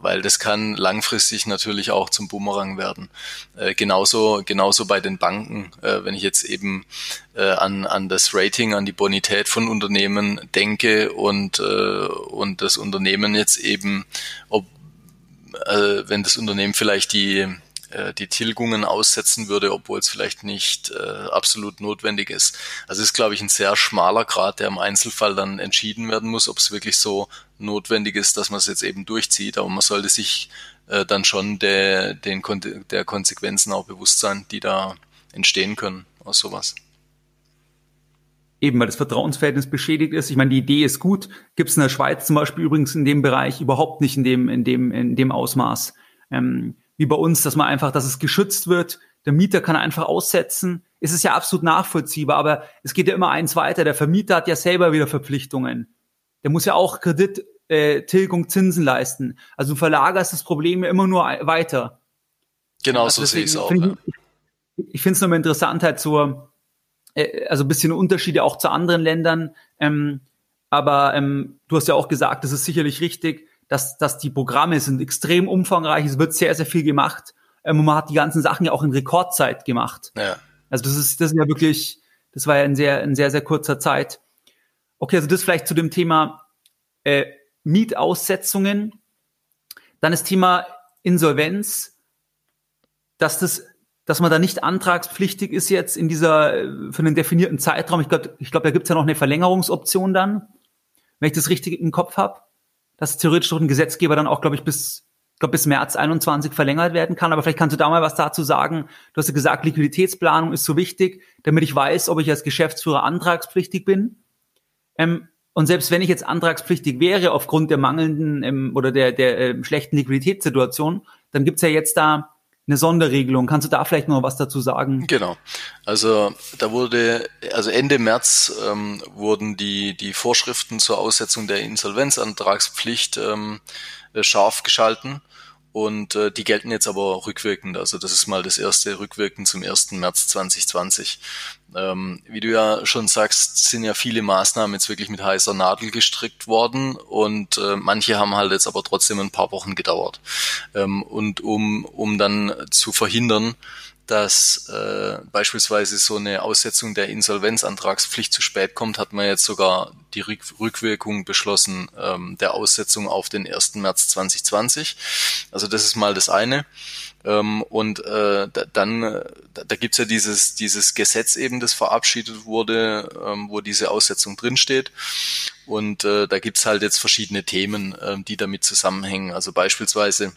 weil das kann langfristig natürlich auch zum Boomerang werden. Äh, genauso, genauso bei den Banken, äh, wenn ich jetzt eben äh, an, an das Rating, an die Bonität von Unternehmen denke und, äh, und das Unternehmen jetzt eben, ob, äh, wenn das Unternehmen vielleicht die äh, die Tilgungen aussetzen würde, obwohl es vielleicht nicht äh, absolut notwendig ist. Also ist, glaube ich, ein sehr schmaler Grad, der im Einzelfall dann entschieden werden muss, ob es wirklich so notwendig ist, dass man es jetzt eben durchzieht. Aber man sollte sich äh, dann schon der, den, der Konsequenzen auch bewusst sein, die da entstehen können aus sowas. Eben, weil das Vertrauensverhältnis beschädigt ist. Ich meine, die Idee ist gut. Gibt es in der Schweiz zum Beispiel übrigens in dem Bereich überhaupt nicht in dem, in dem, in dem Ausmaß. Ähm, wie bei uns, dass man einfach, dass es geschützt wird. Der Mieter kann einfach aussetzen. Es ist ja absolut nachvollziehbar, aber es geht ja immer eins weiter. Der Vermieter hat ja selber wieder Verpflichtungen. Der muss ja auch Kredit, äh, Tilgung, Zinsen leisten. Also du verlagerst das Problem ja immer nur weiter. Genau, also so sehe ich es auch. Find ich, ja. ich finde es nochmal interessant halt zur, äh, also ein bisschen Unterschiede auch zu anderen Ländern. Ähm, aber ähm, du hast ja auch gesagt, das ist sicherlich richtig, dass, dass die Programme sind extrem umfangreich, es wird sehr, sehr viel gemacht. Ähm, und man hat die ganzen Sachen ja auch in Rekordzeit gemacht. Ja. Also das ist, das ist ja wirklich, das war ja in sehr, in sehr, sehr kurzer Zeit. Okay, also das vielleicht zu dem Thema äh, Mietaussetzungen. Dann das Thema Insolvenz, dass das, dass man da nicht antragspflichtig ist jetzt in dieser äh, für einen definierten Zeitraum. Ich glaube, ich glaube, da gibt's ja noch eine Verlängerungsoption dann, wenn ich das richtig im Kopf habe, dass theoretisch durch ein Gesetzgeber dann auch, glaube ich, bis ich bis März 21 verlängert werden kann. Aber vielleicht kannst du da mal was dazu sagen. Du hast ja gesagt, Liquiditätsplanung ist so wichtig, damit ich weiß, ob ich als Geschäftsführer antragspflichtig bin. Ähm, und selbst wenn ich jetzt antragspflichtig wäre aufgrund der mangelnden ähm, oder der, der äh, schlechten Liquiditätssituation, dann gibt's ja jetzt da eine Sonderregelung. Kannst du da vielleicht noch was dazu sagen? Genau. Also da wurde, also Ende März ähm, wurden die, die Vorschriften zur Aussetzung der Insolvenzantragspflicht ähm, äh, scharf geschalten. Und äh, die gelten jetzt aber rückwirkend. Also das ist mal das erste rückwirkend zum 1. März 2020. Ähm, wie du ja schon sagst, sind ja viele Maßnahmen jetzt wirklich mit heißer Nadel gestrickt worden und äh, manche haben halt jetzt aber trotzdem ein paar Wochen gedauert. Ähm, und um, um dann zu verhindern, dass äh, beispielsweise so eine Aussetzung der Insolvenzantragspflicht zu spät kommt, hat man jetzt sogar die Rückwirkung beschlossen ähm, der Aussetzung auf den 1. März 2020. Also das ist mal das eine. Ähm, und äh, da, dann, äh, da, da gibt's ja dieses, dieses Gesetz eben, das verabschiedet wurde, ähm, wo diese Aussetzung drinsteht. Und äh, da gibt's halt jetzt verschiedene Themen, äh, die damit zusammenhängen. Also beispielsweise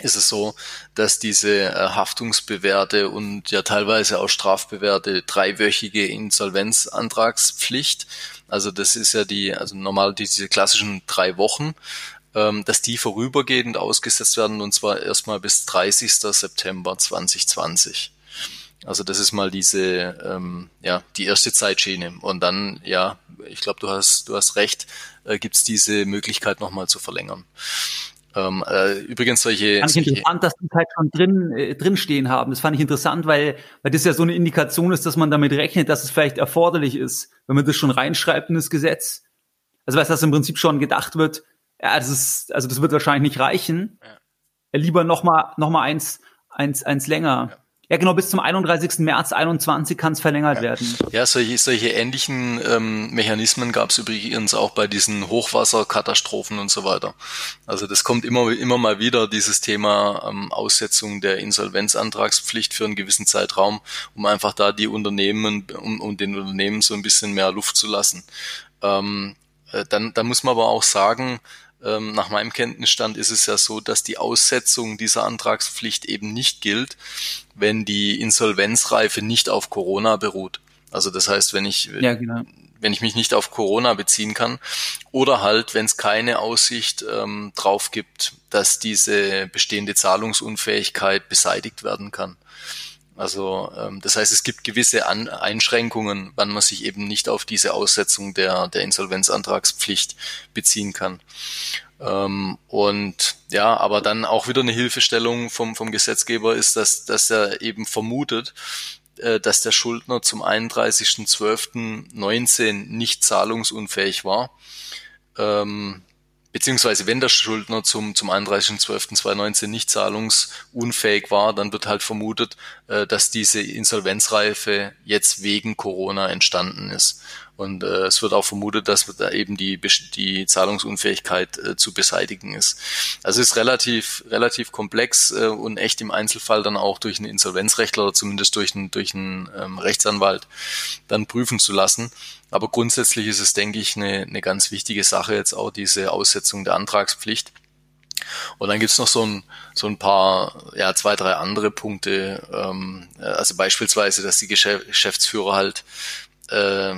ist es so, dass diese äh, Haftungsbewährte und ja teilweise auch strafbewährte dreiwöchige Insolvenzantragspflicht, also das ist ja die, also normal diese klassischen drei Wochen, ähm, dass die vorübergehend ausgesetzt werden und zwar erstmal bis 30. September 2020. Also das ist mal diese, ähm, ja, die erste Zeitschiene. Und dann, ja, ich glaube, du hast, du hast recht, äh, gibt es diese Möglichkeit nochmal zu verlängern. Ähm, äh, übrigens solche. Fand ich interessant, dass die halt schon drin, äh, drin stehen haben. Das fand ich interessant, weil, weil das ja so eine Indikation ist, dass man damit rechnet, dass es vielleicht erforderlich ist, wenn man das schon reinschreibt in das Gesetz. Also weil das im Prinzip schon gedacht wird, ja, das ist, also das wird wahrscheinlich nicht reichen. Ja. Lieber noch mal, noch mal eins, eins, eins länger. Ja. Ja, genau, bis zum 31. März 21 kann es verlängert ja. werden. Ja, solche, solche ähnlichen ähm, Mechanismen gab es übrigens auch bei diesen Hochwasserkatastrophen und so weiter. Also das kommt immer, immer mal wieder, dieses Thema ähm, Aussetzung der Insolvenzantragspflicht für einen gewissen Zeitraum, um einfach da die Unternehmen, um, um den Unternehmen so ein bisschen mehr Luft zu lassen. Ähm, äh, dann, dann muss man aber auch sagen, ähm, nach meinem Kenntnisstand ist es ja so, dass die Aussetzung dieser Antragspflicht eben nicht gilt, wenn die Insolvenzreife nicht auf Corona beruht. Also das heißt, wenn ich, ja, genau. wenn ich mich nicht auf Corona beziehen kann oder halt, wenn es keine Aussicht ähm, drauf gibt, dass diese bestehende Zahlungsunfähigkeit beseitigt werden kann. Also ähm, das heißt, es gibt gewisse An Einschränkungen, wann man sich eben nicht auf diese Aussetzung der, der Insolvenzantragspflicht beziehen kann. Ähm, und ja, aber dann auch wieder eine Hilfestellung vom, vom Gesetzgeber ist, dass, dass er eben vermutet, äh, dass der Schuldner zum 31.12.19 nicht zahlungsunfähig war. Ähm, beziehungsweise wenn der Schuldner zum, zum 31.12.2019 nicht zahlungsunfähig war, dann wird halt vermutet, äh, dass diese Insolvenzreife jetzt wegen Corona entstanden ist. Und äh, es wird auch vermutet, dass da eben die, die Zahlungsunfähigkeit äh, zu beseitigen ist. Also ist relativ, relativ komplex äh, und echt im Einzelfall dann auch durch einen Insolvenzrechtler oder zumindest durch einen, durch einen ähm, Rechtsanwalt dann prüfen zu lassen. Aber grundsätzlich ist es, denke ich, eine, eine ganz wichtige Sache jetzt auch diese Aussetzung der Antragspflicht. Und dann gibt's noch so ein, so ein paar, ja, zwei, drei andere Punkte. Ähm, also beispielsweise, dass die Geschäftsführer halt äh,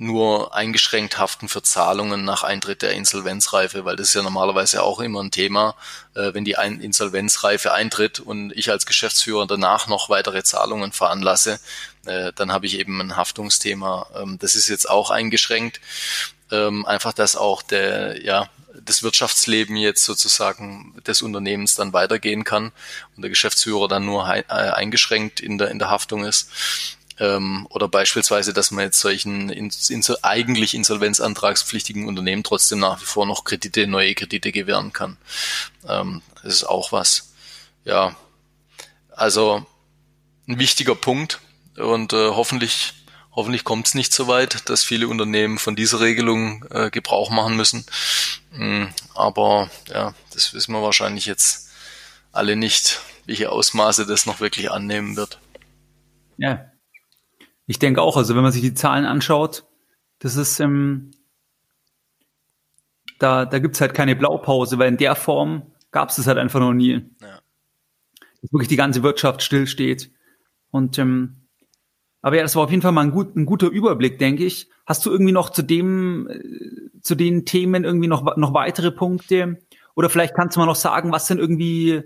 nur eingeschränkt haften für Zahlungen nach Eintritt der Insolvenzreife, weil das ist ja normalerweise auch immer ein Thema, äh, wenn die ein Insolvenzreife eintritt und ich als Geschäftsführer danach noch weitere Zahlungen veranlasse, äh, dann habe ich eben ein Haftungsthema. Ähm, das ist jetzt auch eingeschränkt. Ähm, einfach, dass auch der, ja, das Wirtschaftsleben jetzt sozusagen des Unternehmens dann weitergehen kann und der Geschäftsführer dann nur äh, eingeschränkt in der, in der Haftung ist. Ähm, oder beispielsweise, dass man jetzt solchen in, in, eigentlich insolvenzantragspflichtigen Unternehmen trotzdem nach wie vor noch Kredite, neue Kredite gewähren kann. Ähm, das ist auch was. Ja, also ein wichtiger Punkt und äh, hoffentlich hoffentlich kommt es nicht so weit, dass viele Unternehmen von dieser Regelung äh, Gebrauch machen müssen. Mm, aber ja, das wissen wir wahrscheinlich jetzt alle nicht, welche Ausmaße das noch wirklich annehmen wird. Ja, ich denke auch, also wenn man sich die Zahlen anschaut, das ist, ähm, da, da gibt's halt keine Blaupause, weil in der Form gab's es halt einfach noch nie. Ja. Dass wirklich die ganze Wirtschaft stillsteht. Und ähm, aber ja, das war auf jeden Fall mal ein, gut, ein guter Überblick, denke ich. Hast du irgendwie noch zu dem, äh, zu den Themen irgendwie noch, noch weitere Punkte? Oder vielleicht kannst du mal noch sagen, was sind irgendwie,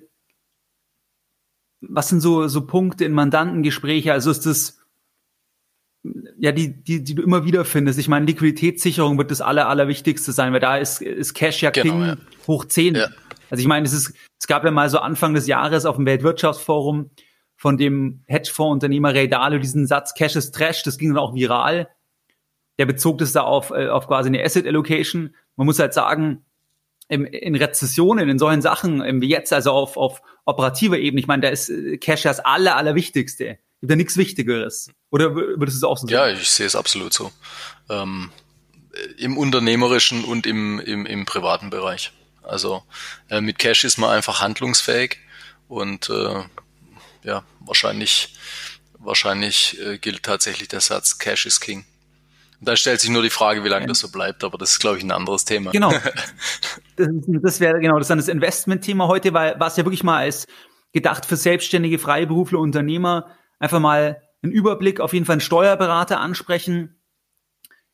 was sind so, so Punkte in Mandantengespräche? Also ist das, ja, die, die, die du immer wieder findest. Ich meine, Liquiditätssicherung wird das aller, allerwichtigste sein, weil da ist, ist Cash ja King genau, ja. hoch 10. Ja. Also ich meine, es ist, es gab ja mal so Anfang des Jahres auf dem Weltwirtschaftsforum von dem Hedgefondsunternehmer Ray Dalio diesen Satz Cash is Trash, das ging dann auch viral. Der bezog das da auf, äh, auf quasi eine Asset Allocation. Man muss halt sagen, im, in Rezessionen, in solchen Sachen, wie jetzt, also auf, auf operativer Ebene, ich meine, da ist äh, Cash das aller, allerwichtigste. Gibt ja nichts Wichtigeres. Oder würdest du es auch so sehen? Ja, ich sehe es absolut so. Ähm, Im unternehmerischen und im, im, im privaten Bereich. Also äh, mit Cash ist man einfach handlungsfähig und äh, ja, wahrscheinlich, wahrscheinlich äh, gilt tatsächlich der Satz Cash is King. Und da stellt sich nur die Frage, wie lange das so bleibt, aber das ist, glaube ich, ein anderes Thema. Genau. Das, das wäre genau das dann das Investment-Thema heute, weil war es ja wirklich mal als gedacht für selbstständige Freiberufler, Unternehmer, einfach mal einen Überblick, auf jeden Fall einen Steuerberater ansprechen.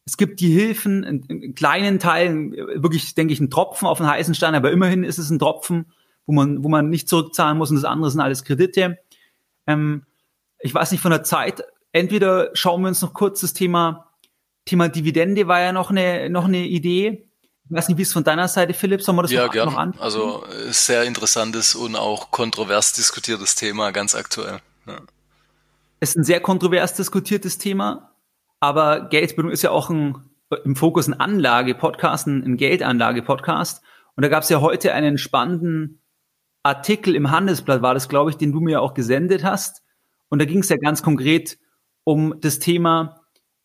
Es gibt die Hilfen in, in kleinen Teilen, wirklich, denke ich, ein Tropfen auf den heißen Stein, aber immerhin ist es ein Tropfen, wo man, wo man nicht zurückzahlen muss und das andere sind alles Kredite. Ähm, ich weiß nicht von der Zeit, entweder schauen wir uns noch kurz das Thema, Thema Dividende war ja noch eine, noch eine Idee. Ich weiß nicht, wie es von deiner Seite, Philipp, sollen wir das ja, noch, gern. noch an? Also sehr interessantes und auch kontrovers diskutiertes Thema, ganz aktuell. Ja. Ist ein sehr kontrovers diskutiertes Thema, aber Geldbildung ist ja auch ein, im Fokus ein Anlage-Podcast, ein Geldanlage-Podcast. Und da gab es ja heute einen spannenden Artikel im Handelsblatt, war das, glaube ich, den du mir auch gesendet hast. Und da ging es ja ganz konkret um das Thema,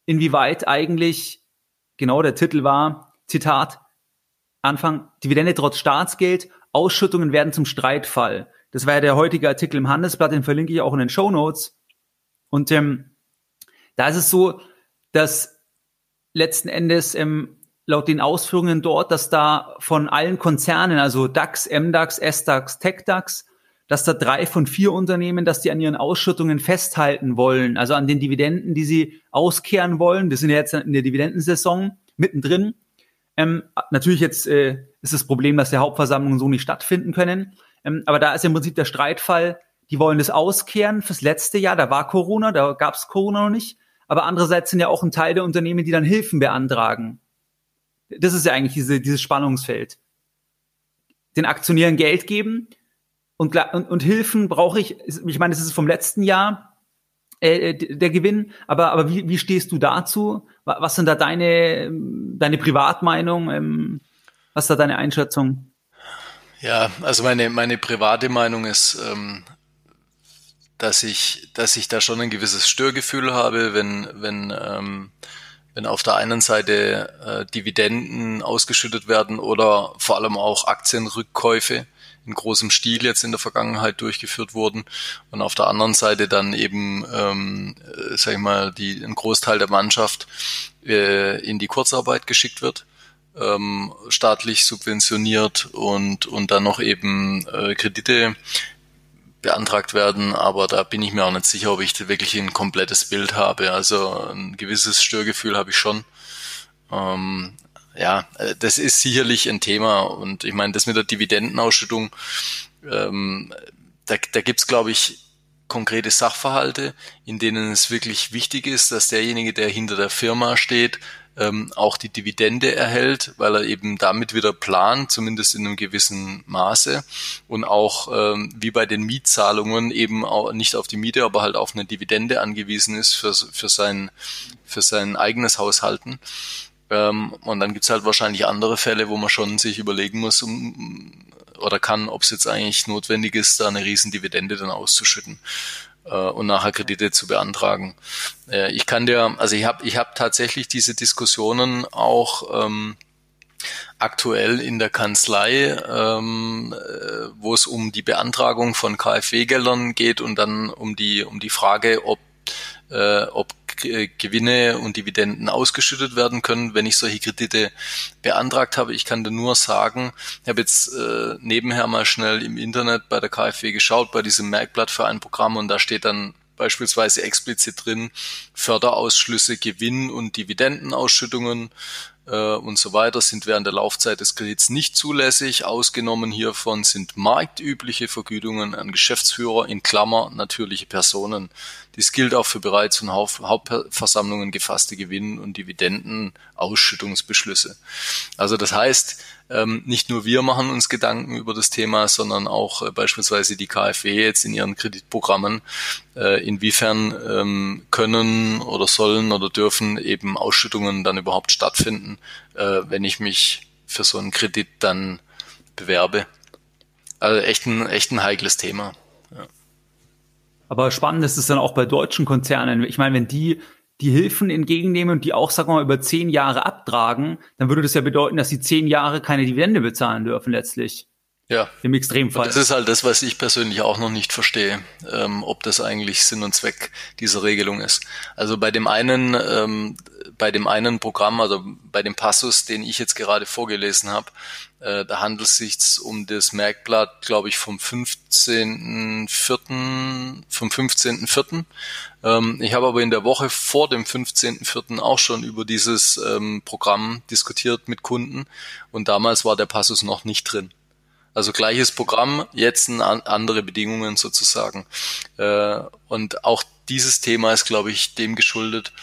inwieweit eigentlich, genau der Titel war, Zitat, Anfang, Dividende trotz Staatsgeld, Ausschüttungen werden zum Streitfall. Das war ja der heutige Artikel im Handelsblatt, den verlinke ich auch in den Show Notes. Und ähm, da ist es so, dass letzten Endes ähm, laut den Ausführungen dort, dass da von allen Konzernen, also DAX, MDAX, SDAX, TechDAX, dass da drei von vier Unternehmen, dass die an ihren Ausschüttungen festhalten wollen, also an den Dividenden, die sie auskehren wollen. Wir sind ja jetzt in der Dividendensaison mittendrin. Ähm, natürlich jetzt äh, ist das Problem, dass die Hauptversammlungen so nicht stattfinden können. Ähm, aber da ist im Prinzip der Streitfall, die wollen das auskehren fürs letzte Jahr. Da war Corona, da gab es Corona noch nicht. Aber andererseits sind ja auch ein Teil der Unternehmen, die dann Hilfen beantragen. Das ist ja eigentlich diese, dieses Spannungsfeld. Den Aktionären Geld geben und, und, und Hilfen brauche ich, ich meine, das ist vom letzten Jahr äh, äh der Gewinn, aber, aber wie, wie stehst du dazu? Was sind da deine, deine Privatmeinung? Ähm, was ist da deine Einschätzung? Ja, also meine, meine private Meinung ist, ähm, dass ich, dass ich da schon ein gewisses Störgefühl habe, wenn, wenn, ähm, wenn auf der einen Seite äh, Dividenden ausgeschüttet werden oder vor allem auch Aktienrückkäufe in großem Stil jetzt in der Vergangenheit durchgeführt wurden und auf der anderen Seite dann eben, ähm, äh, sag ich mal, die, ein Großteil der Mannschaft äh, in die Kurzarbeit geschickt wird, ähm, staatlich subventioniert und, und dann noch eben äh, Kredite beantragt werden, aber da bin ich mir auch nicht sicher, ob ich wirklich ein komplettes Bild habe. Also ein gewisses Störgefühl habe ich schon. Ähm, ja, äh, das ist sicherlich ein Thema und ich meine, das mit der Dividendenausschüttung, ähm, da, da gibt's glaube ich konkrete Sachverhalte, in denen es wirklich wichtig ist, dass derjenige, der hinter der Firma steht, ähm, auch die Dividende erhält, weil er eben damit wieder plant, zumindest in einem gewissen Maße und auch ähm, wie bei den Mietzahlungen eben auch nicht auf die Miete, aber halt auf eine Dividende angewiesen ist für, für, sein, für sein eigenes Haushalten. Ähm, und dann gibt's halt wahrscheinlich andere Fälle, wo man schon sich überlegen muss um, oder kann, ob es jetzt eigentlich notwendig ist, da eine riesen Dividende dann auszuschütten und nachher Kredite zu beantragen. Äh, ich kann dir, also ich habe ich hab tatsächlich diese Diskussionen auch ähm, aktuell in der Kanzlei, ähm, äh, wo es um die Beantragung von KfW-Geldern geht und dann um die um die Frage, ob äh, ob Gewinne und Dividenden ausgeschüttet werden können, wenn ich solche Kredite beantragt habe. Ich kann dir nur sagen, ich habe jetzt äh, nebenher mal schnell im Internet bei der KfW geschaut, bei diesem Merkblatt für ein Programm und da steht dann beispielsweise explizit drin, Förderausschlüsse, Gewinn- und Dividendenausschüttungen äh, und so weiter sind während der Laufzeit des Kredits nicht zulässig. Ausgenommen hiervon sind marktübliche Vergütungen an Geschäftsführer in Klammer natürliche Personen. Dies gilt auch für bereits von Hauptversammlungen gefasste Gewinn- und Dividendenausschüttungsbeschlüsse. Also das heißt, ähm, nicht nur wir machen uns Gedanken über das Thema, sondern auch äh, beispielsweise die KfW jetzt in ihren Kreditprogrammen, äh, inwiefern ähm, können oder sollen oder dürfen eben Ausschüttungen dann überhaupt stattfinden, äh, wenn ich mich für so einen Kredit dann bewerbe. Also echt ein, echt ein heikles Thema. Ja. Aber spannend ist es dann auch bei deutschen Konzernen. Ich meine, wenn die die Hilfen entgegennehmen und die auch, sagen wir mal, über zehn Jahre abtragen, dann würde das ja bedeuten, dass sie zehn Jahre keine Dividende bezahlen dürfen letztlich. Ja. Im Extremfall. Das ist halt das, was ich persönlich auch noch nicht verstehe, ähm, ob das eigentlich Sinn und Zweck dieser Regelung ist. Also bei dem einen, ähm, bei dem einen Programm, also bei dem Passus, den ich jetzt gerade vorgelesen habe, äh, da handelt es sich um das Merkblatt, glaube ich, vom 15.04., vom 15.04. Ähm, ich habe aber in der Woche vor dem 15.04. auch schon über dieses ähm, Programm diskutiert mit Kunden und damals war der Passus noch nicht drin. Also gleiches Programm, jetzt andere Bedingungen sozusagen. Äh, und auch dieses Thema ist, glaube ich, dem geschuldet,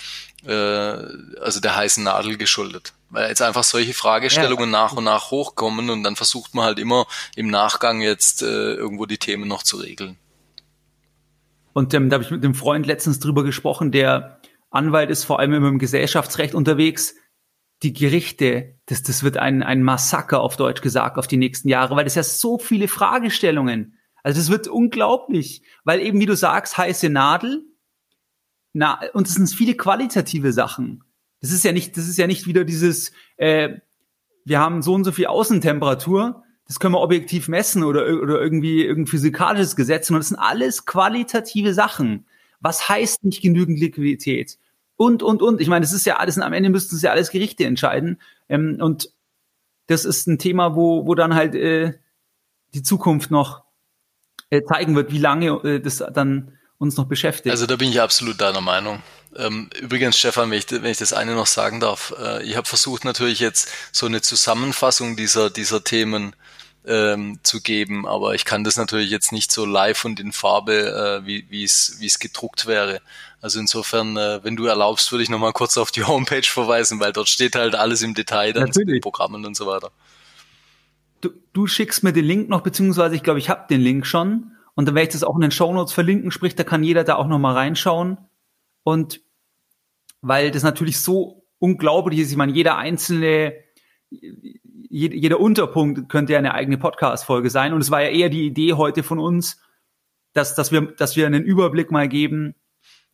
äh, also der heißen Nadel geschuldet. Weil jetzt einfach solche Fragestellungen ja. nach und nach hochkommen und dann versucht man halt immer im Nachgang jetzt äh, irgendwo die Themen noch zu regeln. Und ähm, da habe ich mit einem Freund letztens drüber gesprochen, der Anwalt ist vor allem im Gesellschaftsrecht unterwegs die Gerichte, das, das wird ein, ein Massaker auf Deutsch gesagt auf die nächsten Jahre, weil das ja so viele Fragestellungen. Also das wird unglaublich, weil eben, wie du sagst, heiße Nadel, na, und es sind viele qualitative Sachen. Das ist ja nicht, das ist ja nicht wieder dieses, äh, wir haben so und so viel Außentemperatur, das können wir objektiv messen oder, oder irgendwie irgendein physikalisches Gesetz, sondern das sind alles qualitative Sachen. Was heißt nicht genügend Liquidität? Und, und, und. Ich meine, das ist ja alles, am Ende müssten es ja alles Gerichte entscheiden. Ähm, und das ist ein Thema, wo, wo dann halt äh, die Zukunft noch äh, zeigen wird, wie lange äh, das dann uns noch beschäftigt. Also da bin ich absolut deiner Meinung. Ähm, übrigens, Stefan, wenn ich, wenn ich das eine noch sagen darf, äh, ich habe versucht natürlich jetzt so eine Zusammenfassung dieser, dieser Themen ähm, zu geben, aber ich kann das natürlich jetzt nicht so live und in Farbe, äh, wie es gedruckt wäre. Also insofern, äh, wenn du erlaubst, würde ich nochmal kurz auf die Homepage verweisen, weil dort steht halt alles im Detail dann zu den Programmen und so weiter. Du, du schickst mir den Link noch, beziehungsweise ich glaube, ich habe den Link schon und dann werde ich das auch in den Show Notes verlinken, sprich, da kann jeder da auch nochmal reinschauen und weil das natürlich so unglaublich ist, ich meine, jeder einzelne jeder Unterpunkt könnte ja eine eigene Podcast-Folge sein. Und es war ja eher die Idee heute von uns, dass, dass, wir, dass wir einen Überblick mal geben.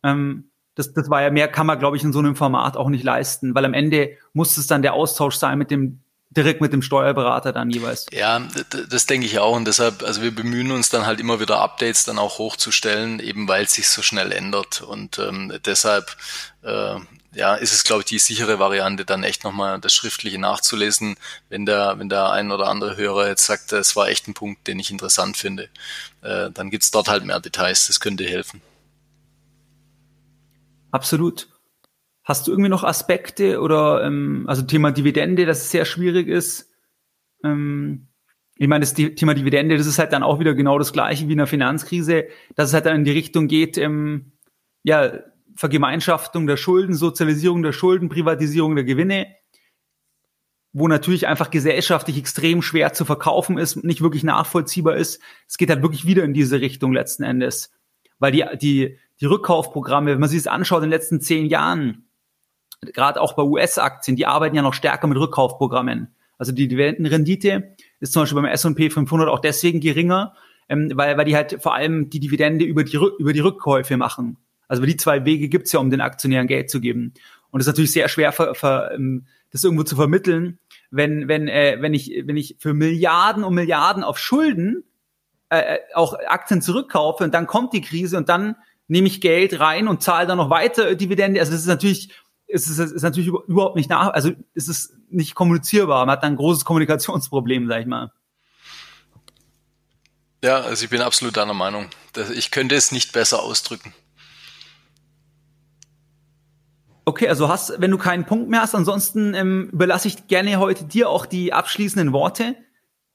Ähm, das, das war ja mehr, kann man, glaube ich, in so einem Format auch nicht leisten, weil am Ende muss es dann der Austausch sein mit dem direkt mit dem Steuerberater dann jeweils. Ja, das denke ich auch und deshalb, also wir bemühen uns dann halt immer wieder Updates dann auch hochzustellen, eben weil es sich so schnell ändert und ähm, deshalb äh, ja, ist es, glaube ich, die sichere Variante, dann echt nochmal das Schriftliche nachzulesen, wenn der, wenn der ein oder andere Hörer jetzt sagt, es war echt ein Punkt, den ich interessant finde. Äh, dann gibt's dort halt mehr Details, das könnte helfen. Absolut. Hast du irgendwie noch Aspekte oder ähm, also Thema Dividende, das sehr schwierig ist? Ähm, ich meine, das Thema Dividende, das ist halt dann auch wieder genau das gleiche wie in der Finanzkrise, dass es halt dann in die Richtung geht, ähm, ja, Vergemeinschaftung der Schulden, Sozialisierung der Schulden, Privatisierung der Gewinne, wo natürlich einfach gesellschaftlich extrem schwer zu verkaufen ist, nicht wirklich nachvollziehbar ist. Es geht halt wirklich wieder in diese Richtung letzten Endes. Weil die, die, die Rückkaufprogramme, wenn man sich das anschaut in den letzten zehn Jahren, gerade auch bei US-Aktien, die arbeiten ja noch stärker mit Rückkaufprogrammen. Also die Dividendenrendite ist zum Beispiel beim S&P 500 auch deswegen geringer, ähm, weil, weil die halt vor allem die Dividende über die, über die Rückkäufe machen. Also die zwei Wege gibt's ja, um den Aktionären Geld zu geben. Und es ist natürlich sehr schwer, ver, ver, ähm, das irgendwo zu vermitteln, wenn, wenn, äh, wenn, ich, wenn ich für Milliarden und Milliarden auf Schulden äh, äh, auch Aktien zurückkaufe und dann kommt die Krise und dann nehme ich Geld rein und zahle dann noch weiter Dividende. Also das ist natürlich, ist, ist, ist natürlich überhaupt nicht nach, also ist es nicht kommunizierbar. Man hat dann ein großes Kommunikationsproblem, sag ich mal. Ja, also ich bin absolut deiner Meinung. Ich könnte es nicht besser ausdrücken. Okay, also hast, wenn du keinen Punkt mehr hast, ansonsten ähm, überlasse ich gerne heute dir auch die abschließenden Worte.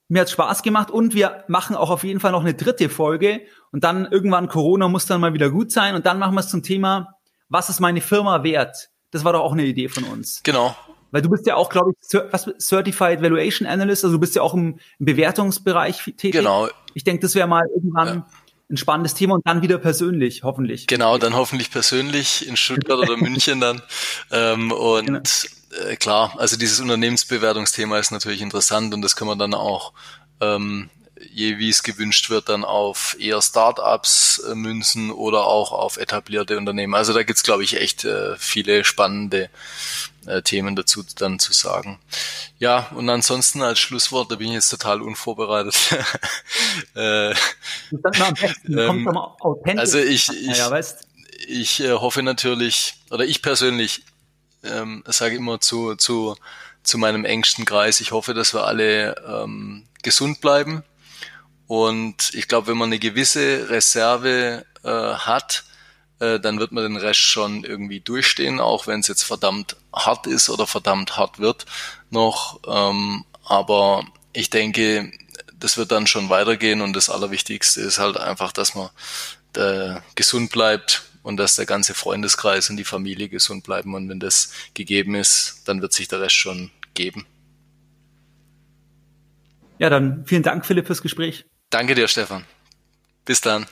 Mir hat Spaß gemacht und wir machen auch auf jeden Fall noch eine dritte Folge und dann irgendwann Corona muss dann mal wieder gut sein und dann machen wir es zum Thema, was ist meine Firma wert? Das war doch auch eine Idee von uns. Genau. Weil du bist ja auch, glaube ich, was, Certified Valuation Analyst, also du bist ja auch im, im Bewertungsbereich tätig. Genau. Ich denke, das wäre mal irgendwann ja ein spannendes Thema und dann wieder persönlich, hoffentlich. Genau, dann hoffentlich persönlich in Stuttgart oder München dann. Ähm, und genau. äh, klar, also dieses Unternehmensbewertungsthema ist natürlich interessant und das kann man dann auch ähm, je wie es gewünscht wird, dann auf eher Startups äh, münzen oder auch auf etablierte Unternehmen. Also da gibt's glaube ich, echt äh, viele spannende äh, Themen dazu dann zu sagen. Ja, und ansonsten als Schlusswort, da bin ich jetzt total unvorbereitet. äh, ähm, also ich, ich, ja, ich äh, hoffe natürlich, oder ich persönlich ähm, sage immer zu, zu, zu meinem engsten Kreis, ich hoffe, dass wir alle ähm, gesund bleiben. Und ich glaube, wenn man eine gewisse Reserve äh, hat, äh, dann wird man den Rest schon irgendwie durchstehen, auch wenn es jetzt verdammt hart ist oder verdammt hart wird noch. Ähm, aber ich denke, das wird dann schon weitergehen und das Allerwichtigste ist halt einfach, dass man äh, gesund bleibt und dass der ganze Freundeskreis und die Familie gesund bleiben. Und wenn das gegeben ist, dann wird sich der Rest schon geben. Ja, dann vielen Dank, Philipp, fürs Gespräch. Danke dir, Stefan. Bis dann.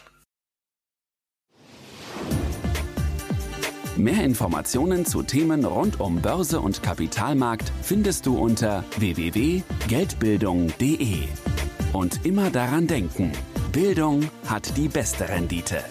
Mehr Informationen zu Themen rund um Börse und Kapitalmarkt findest du unter www.geldbildung.de. Und immer daran denken, Bildung hat die beste Rendite.